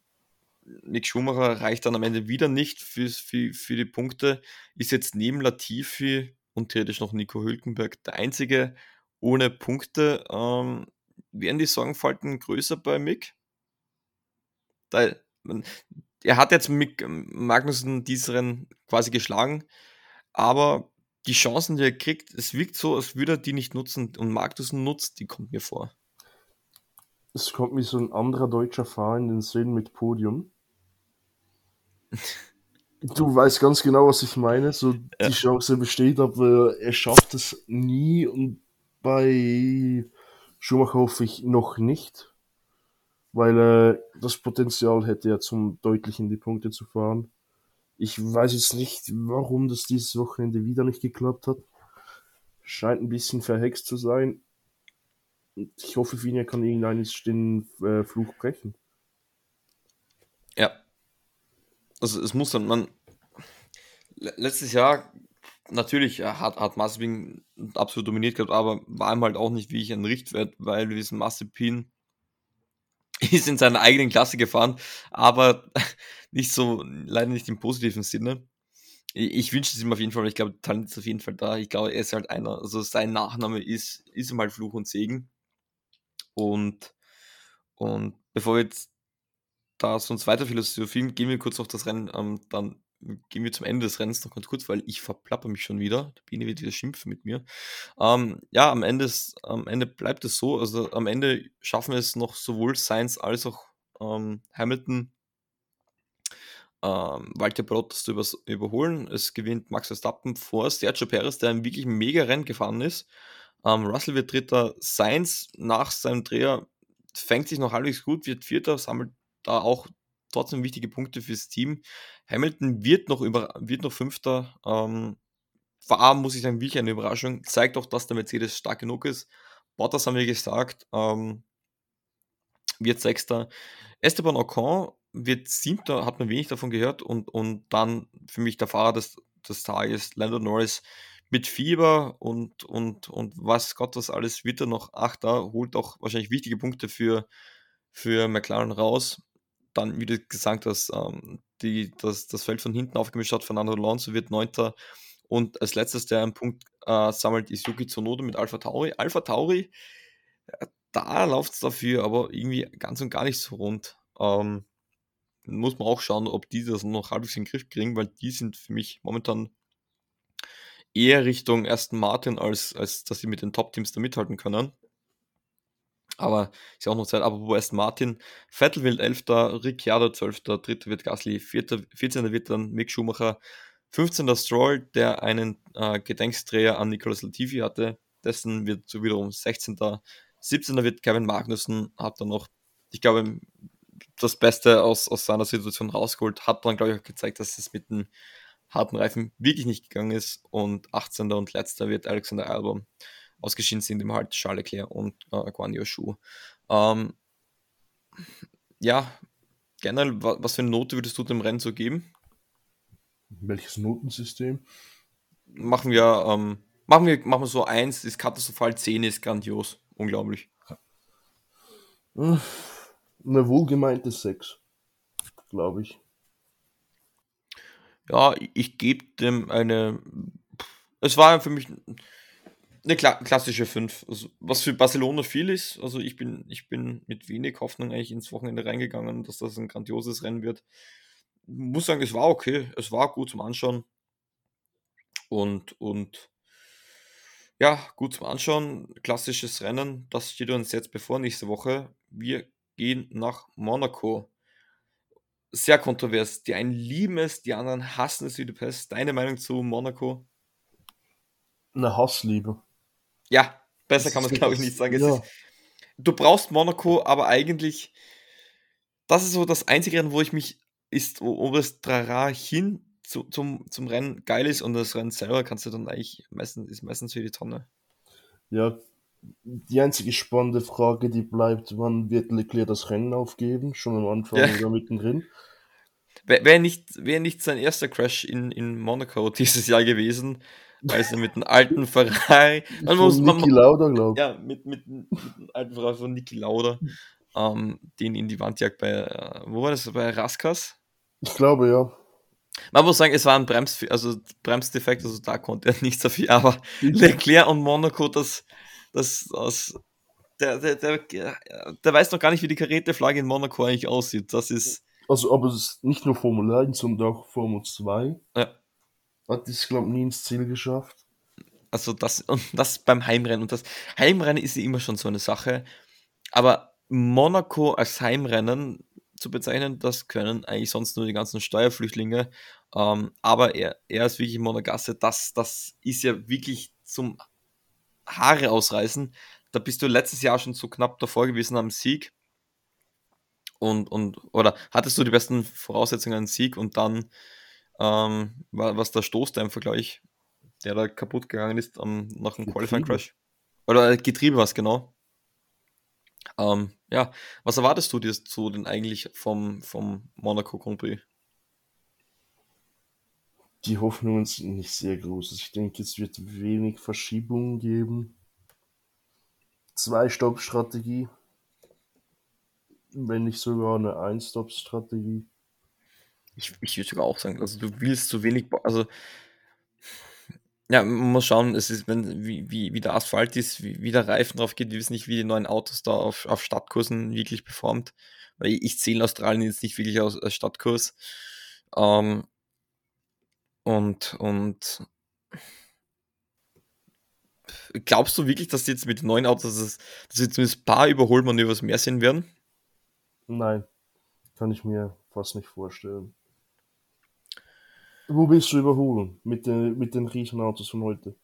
Nick Schumacher reicht dann am Ende wieder nicht für, für, für die Punkte. Ist jetzt neben Latifi und theoretisch noch Nico Hülkenberg der einzige ohne Punkte. Ähm, werden die Sorgenfalten größer bei Mick? Da, er hat jetzt Mick Magnussen dieses Rennen quasi geschlagen, aber die Chancen, die er kriegt, es wirkt so, als würde er die nicht nutzen und Magnussen nutzt, die kommt mir vor. Es kommt mir so ein anderer deutscher Fahrer in den Sinn mit Podium. Du weißt ganz genau, was ich meine. So ja. die Chance besteht, aber er schafft es nie und bei Schumacher hoffe ich noch nicht, weil er das Potenzial hätte, ja zum deutlich in die Punkte zu fahren. Ich weiß jetzt nicht, warum das dieses Wochenende wieder nicht geklappt hat. Scheint ein bisschen verhext zu sein. Ich hoffe, Finja kann irgendeines den äh, Fluch brechen. Ja. Also es muss dann, man. Letztes Jahr, natürlich hat, hat Mazepin absolut dominiert gehabt, aber war ihm halt auch nicht wie ich ein Richtwert, weil wir wissen, Mazepin ist in seiner eigenen Klasse gefahren, aber nicht so, leider nicht im positiven Sinne. Ich, ich wünsche es ihm auf jeden Fall, weil ich glaube, Talent ist auf jeden Fall da. Ich glaube, er ist halt einer, also sein Nachname ist, ist halt Fluch und Segen. Und, und bevor wir jetzt da sonst weiter philosophieren, gehen wir kurz noch das Rennen, ähm, dann gehen wir zum Ende des Rennens noch ganz kurz, weil ich verplapper mich schon wieder. Der Biene wird wieder schimpfen mit mir. Ähm, ja, am Ende, ist, am Ende bleibt es so. Also am Ende schaffen es noch sowohl Sainz als auch ähm, Hamilton ähm, Walter Bottas zu überholen. Es gewinnt Max Verstappen vor Sergio Perez, der ein wirklich mega Rennen gefahren ist. Ähm, Russell wird Dritter, Sainz nach seinem Dreher fängt sich noch halbwegs gut, wird Vierter, sammelt da auch trotzdem wichtige Punkte fürs Team. Hamilton wird noch, über, wird noch Fünfter. Ähm, war, muss ich sagen, wirklich eine Überraschung. Zeigt auch, dass der Mercedes stark genug ist. Bottas haben wir gesagt, ähm, wird Sechster. Esteban Ocon wird siebter, hat man wenig davon gehört und, und dann für mich der Fahrer des, des Tages, Lando Norris, mit Fieber und, und, und was Gott was alles, wird er noch Achter, holt auch wahrscheinlich wichtige Punkte für, für McLaren raus. Dann, wie du gesagt hast, ähm, die, das, das Feld von hinten aufgemischt hat, Fernando Alonso wird Neunter. Und als letztes, der einen Punkt äh, sammelt, ist Yuki Tsunoda mit Alpha Tauri. Alpha Tauri, äh, da läuft es dafür, aber irgendwie ganz und gar nicht so rund. Ähm, muss man auch schauen, ob die das noch halbwegs in den Griff kriegen, weil die sind für mich momentan eher Richtung Aston Martin, als, als dass sie mit den Top-Teams da mithalten können. Aber ist auch noch Zeit. Aber wo Aston Martin, Vettel wird 11. Ricciardo 12. 3. wird Gasly, 4, 14. wird dann Mick Schumacher, 15. Stroll, der einen äh, Gedenksdreher an Nicolas Latifi hatte, dessen wird so wiederum 16. 17. wird Kevin Magnussen, hat dann noch, ich glaube, das Beste aus, aus seiner Situation rausgeholt, hat dann, glaube ich, auch gezeigt, dass es mit dem harten Reifen wirklich nicht gegangen ist. Und 18. und letzter wird Alexander Albon. Ausgeschieden sind ihm halt Charles Leclerc und äh, Guan Yoshu. Ähm, ja, generell, was für eine Note würdest du dem Rennen so geben? Welches Notensystem? Machen wir, ähm, machen wir, machen wir so eins, ist katastrophal, 10 ist grandios. Unglaublich. Eine wohlgemeinte 6, glaube ich. Ja, ich gebe dem eine. Es war für mich eine kla klassische 5. Also, was für Barcelona viel ist. Also ich bin, ich bin mit wenig Hoffnung eigentlich ins Wochenende reingegangen, dass das ein grandioses Rennen wird. Muss sagen, es war okay. Es war gut zum Anschauen. Und, und ja, gut zum Anschauen. Klassisches Rennen. Das steht uns jetzt bevor nächste Woche. Wir gehen nach Monaco. Sehr kontrovers. Die einen lieben es, die anderen hassen es wie die Pest. Deine Meinung zu Monaco? Eine Hassliebe. Ja, besser kann man es glaube ich nicht sagen. Ja. Ist, du brauchst Monaco, aber eigentlich, das ist so das einzige Rennen, wo ich mich, ist, ob es Trara hin zu, zum, zum Rennen geil ist und das Rennen selber kannst du dann eigentlich meistens, ist meistens für die Tonne. Ja, die einzige spannende Frage, die bleibt, wann wird Leclerc das Rennen aufgeben? Schon am Anfang ja. oder mittendrin? Wäre nicht, wär nicht sein erster Crash in, in Monaco dieses Jahr gewesen, also mit einem alten Ferrari. Man muss, man, Niki Lauda, glaube ich. Ja, mit, mit, mit einem alten Ferrari von Niki Lauda, ähm, den in die Wand jagt bei, äh, wo war das, bei Raskas? Ich glaube, ja. Man muss sagen, es war ein Brems, also Bremsdefekt, also da konnte er nichts dafür, aber Leclerc und Monaco, das, das, das der, der, der, der weiß noch gar nicht, wie die Kareteflagge in Monaco eigentlich aussieht. Das ist. Also, aber es ist nicht nur Formel 1, sondern auch Formel 2. Ja. Hat es, glaube ich, nie ins Ziel geschafft. Also das, und das beim Heimrennen. Und das Heimrennen ist ja immer schon so eine Sache. Aber Monaco als Heimrennen zu bezeichnen, das können eigentlich sonst nur die ganzen Steuerflüchtlinge. Ähm, aber er, er ist wirklich Monegasse. Das, das ist ja wirklich zum Haare ausreißen. Da bist du letztes Jahr schon so knapp davor gewesen am Sieg. Und, und, oder hattest du die besten Voraussetzungen an Sieg und dann ähm, was der Stoßdämpfer, glaube ich, der da kaputt gegangen ist um, nach einem Qualifying Crash. Oder äh, Getriebe was genau. Ähm, ja, was erwartest du dir zu denn eigentlich vom, vom Monaco Grand Prix? Die Hoffnungen sind nicht sehr groß. Ich denke, es wird wenig Verschiebungen geben. Zwei-Stopp-Strategie. Wenn nicht sogar eine Ein-Stop-Strategie. Ich, ich würde sogar auch sagen, also du willst zu wenig, also ja, man muss schauen, es ist, wenn, wie, wie, wie der Asphalt ist, wie, wie der Reifen drauf geht. Wir wissen nicht, wie die neuen Autos da auf, auf Stadtkursen wirklich performt. Weil ich, ich zähle Australien jetzt nicht wirklich als, als Stadtkurs. Ähm, und, und glaubst du wirklich, dass jetzt mit den neuen Autos, dass, dass wir zumindest ein paar Überholmanövers mehr sehen werden? Nein, kann ich mir fast nicht vorstellen. Wo willst du überholen mit den, mit den Riesenautos von heute?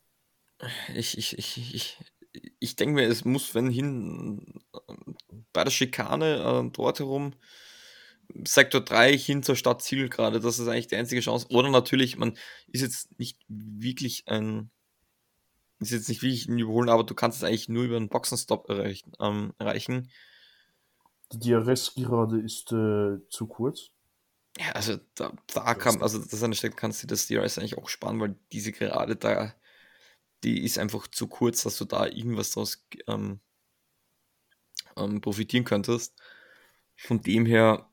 Ich, ich, ich, ich, ich denke mir, es muss, wenn hin bei der Schikane äh, dort herum, Sektor 3 hin zur Stadt Ziel gerade, das ist eigentlich die einzige Chance. Oder natürlich, man ist jetzt nicht wirklich ein, ist jetzt nicht wirklich ein Überholen, aber du kannst es eigentlich nur über einen Boxenstopp erreichen. Ähm, erreichen. Die DRS gerade ist äh, zu kurz. Ja, also da, da kann, also das an der Stelle kannst du das DRS eigentlich auch sparen, weil diese gerade da, die ist einfach zu kurz, dass du da irgendwas draus ähm, ähm, profitieren könntest. Von dem her,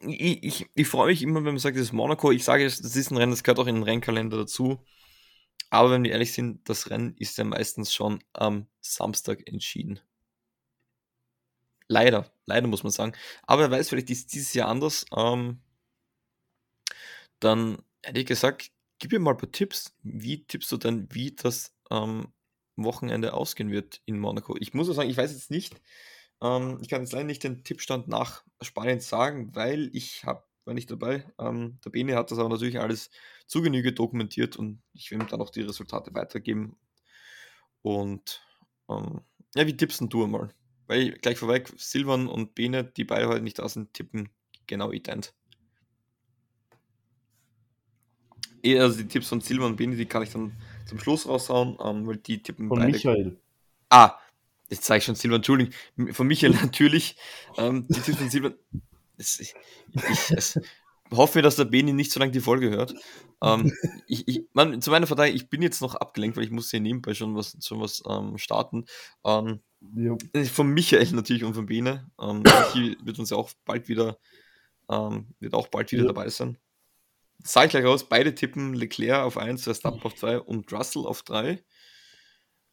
ich, ich, ich freue mich immer, wenn man sagt, das ist Monaco. Ich sage, das ist ein Rennen, das gehört auch in den Rennkalender dazu. Aber wenn wir ehrlich sind, das Rennen ist ja meistens schon am Samstag entschieden. Leider, leider muss man sagen. Aber wer weiß, vielleicht ist dieses Jahr anders. Ähm, dann hätte ich gesagt, gib mir mal ein paar Tipps. Wie tippst du denn, wie das ähm, Wochenende ausgehen wird in Monaco? Ich muss auch sagen, ich weiß jetzt nicht. Ähm, ich kann jetzt leider nicht den Tippstand nach Spanien sagen, weil ich habe war nicht dabei. Ähm, der Bene hat das aber natürlich alles zu Genüge dokumentiert und ich will ihm dann auch die Resultate weitergeben. Und ähm, ja, wie tippst du mal? Weil gleich vorweg, Silvan und Bene, die beide heute nicht da sind, tippen genau ident. Eh, also die Tipps von Silvan und Bene, die kann ich dann zum Schluss raushauen, ähm, weil die tippen von beide. Michael. Ah, jetzt zeige ich schon Silvan, Entschuldigung. Von Michael natürlich. Ähm, die Tipps von Silvan. Ich, ich, ich hoffe, dass der Beni nicht so lange die Folge hört. Ähm, ich, ich, man, zu meiner Verteidigung, ich bin jetzt noch abgelenkt, weil ich muss hier nebenbei schon was, schon was ähm, starten. Ähm, ja. Von Michael natürlich und von Bene. Ähm, Michi wird uns ja auch bald wieder, ähm, wird auch bald wieder ja. dabei sein. Sag ich gleich raus, beide tippen Leclerc auf 1, Verstappen auf 2 und Russell auf 3.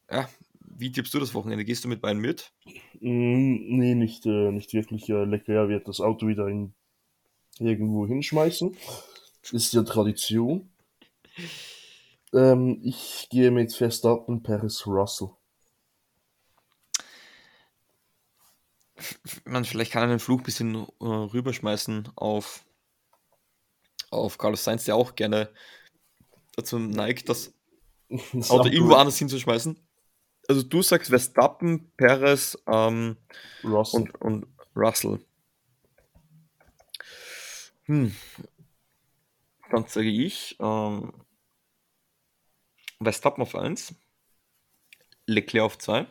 Ja, wie tippst du das Wochenende? Gehst du mit beiden mit? Mm, nee, nicht, äh, nicht wirklich. Äh, Leclerc wird das Auto wieder in, irgendwo hinschmeißen. Ist ja Tradition. Ähm, ich gehe mit Verstappen, Paris, Russell. Man, vielleicht kann er den Fluch ein bisschen äh, rüberschmeißen auf, auf Carlos Sainz, der auch gerne dazu neigt, das, das Auto irgendwo anders hinzuschmeißen. Also du sagst Verstappen, Perez ähm. Und, und Russell. Hm. Dann sage ich ähm, Verstappen auf 1, Leclerc auf 2.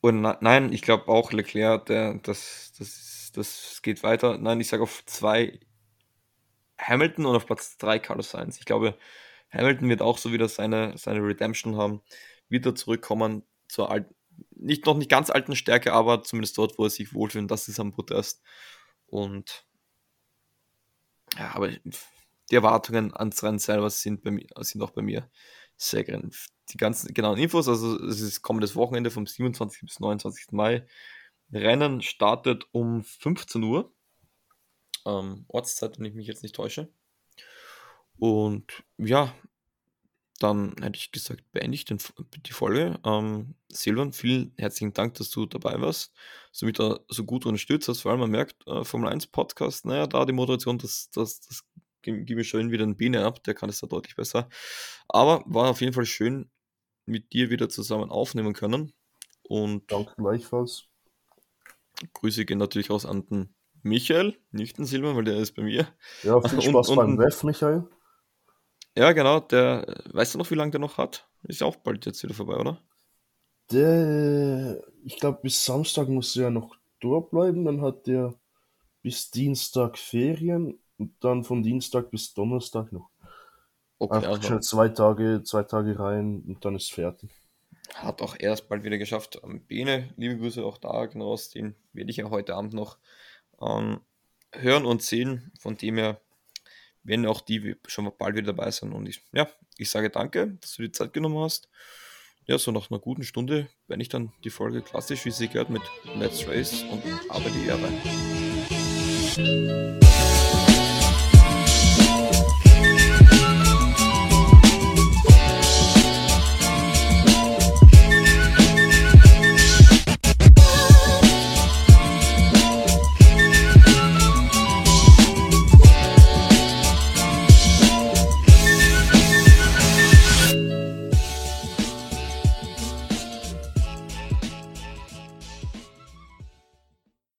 Und nein, ich glaube auch Leclerc, der, das, das, das geht weiter. Nein, ich sage auf 2 Hamilton und auf Platz 3 Carlos Sainz. Ich glaube, Hamilton wird auch so wieder seine, seine Redemption haben, wieder zurückkommen zur alten, nicht noch nicht ganz alten Stärke, aber zumindest dort, wo er sich wohlfühlt, das ist am Protest. Und ja, aber die Erwartungen ans Rennen selber sind, bei sind auch bei mir sehr gering. Die ganzen genauen Infos, also es ist kommendes Wochenende vom 27. bis 29. Mai. Rennen startet um 15 Uhr. Ähm, Ortszeit, wenn ich mich jetzt nicht täusche. Und ja, dann hätte ich gesagt, beende ich den, die Folge. Ähm, Silvan, vielen herzlichen Dank, dass du dabei warst, somit da so gut unterstützt hast. Vor allem man merkt, äh, Formel 1 Podcast, naja, da die Moderation, das, das, das gebe ich schon wieder ein Biene ab, der kann es da deutlich besser. Aber war auf jeden Fall schön, mit dir wieder zusammen aufnehmen können. Und Danke gleichfalls. Grüße gehen natürlich aus an den Michael, nicht den Silvan, weil der ist bei mir. Ja, viel Spaß und, beim Ref, Michael. Ja, genau, der, weißt du noch, wie lange der noch hat? Ist ja auch bald jetzt wieder vorbei, oder? Der, ich glaube, bis Samstag muss er noch durchbleiben, dann hat der bis Dienstag Ferien und dann von Dienstag bis Donnerstag noch. Okay, Einfach also, zwei Tage, zwei Tage rein und dann ist fertig. Hat auch erst bald wieder geschafft. Bene, liebe Grüße auch da, genau aus den werde ich ja heute Abend noch ähm, hören und sehen. Von dem her wenn auch die schon bald wieder dabei sind. Und ich, ja, ich sage danke, dass du die Zeit genommen hast. Ja, so nach einer guten Stunde wenn ich dann die Folge klassisch, wie sie gehört, mit Let's Race und aber die Ehre.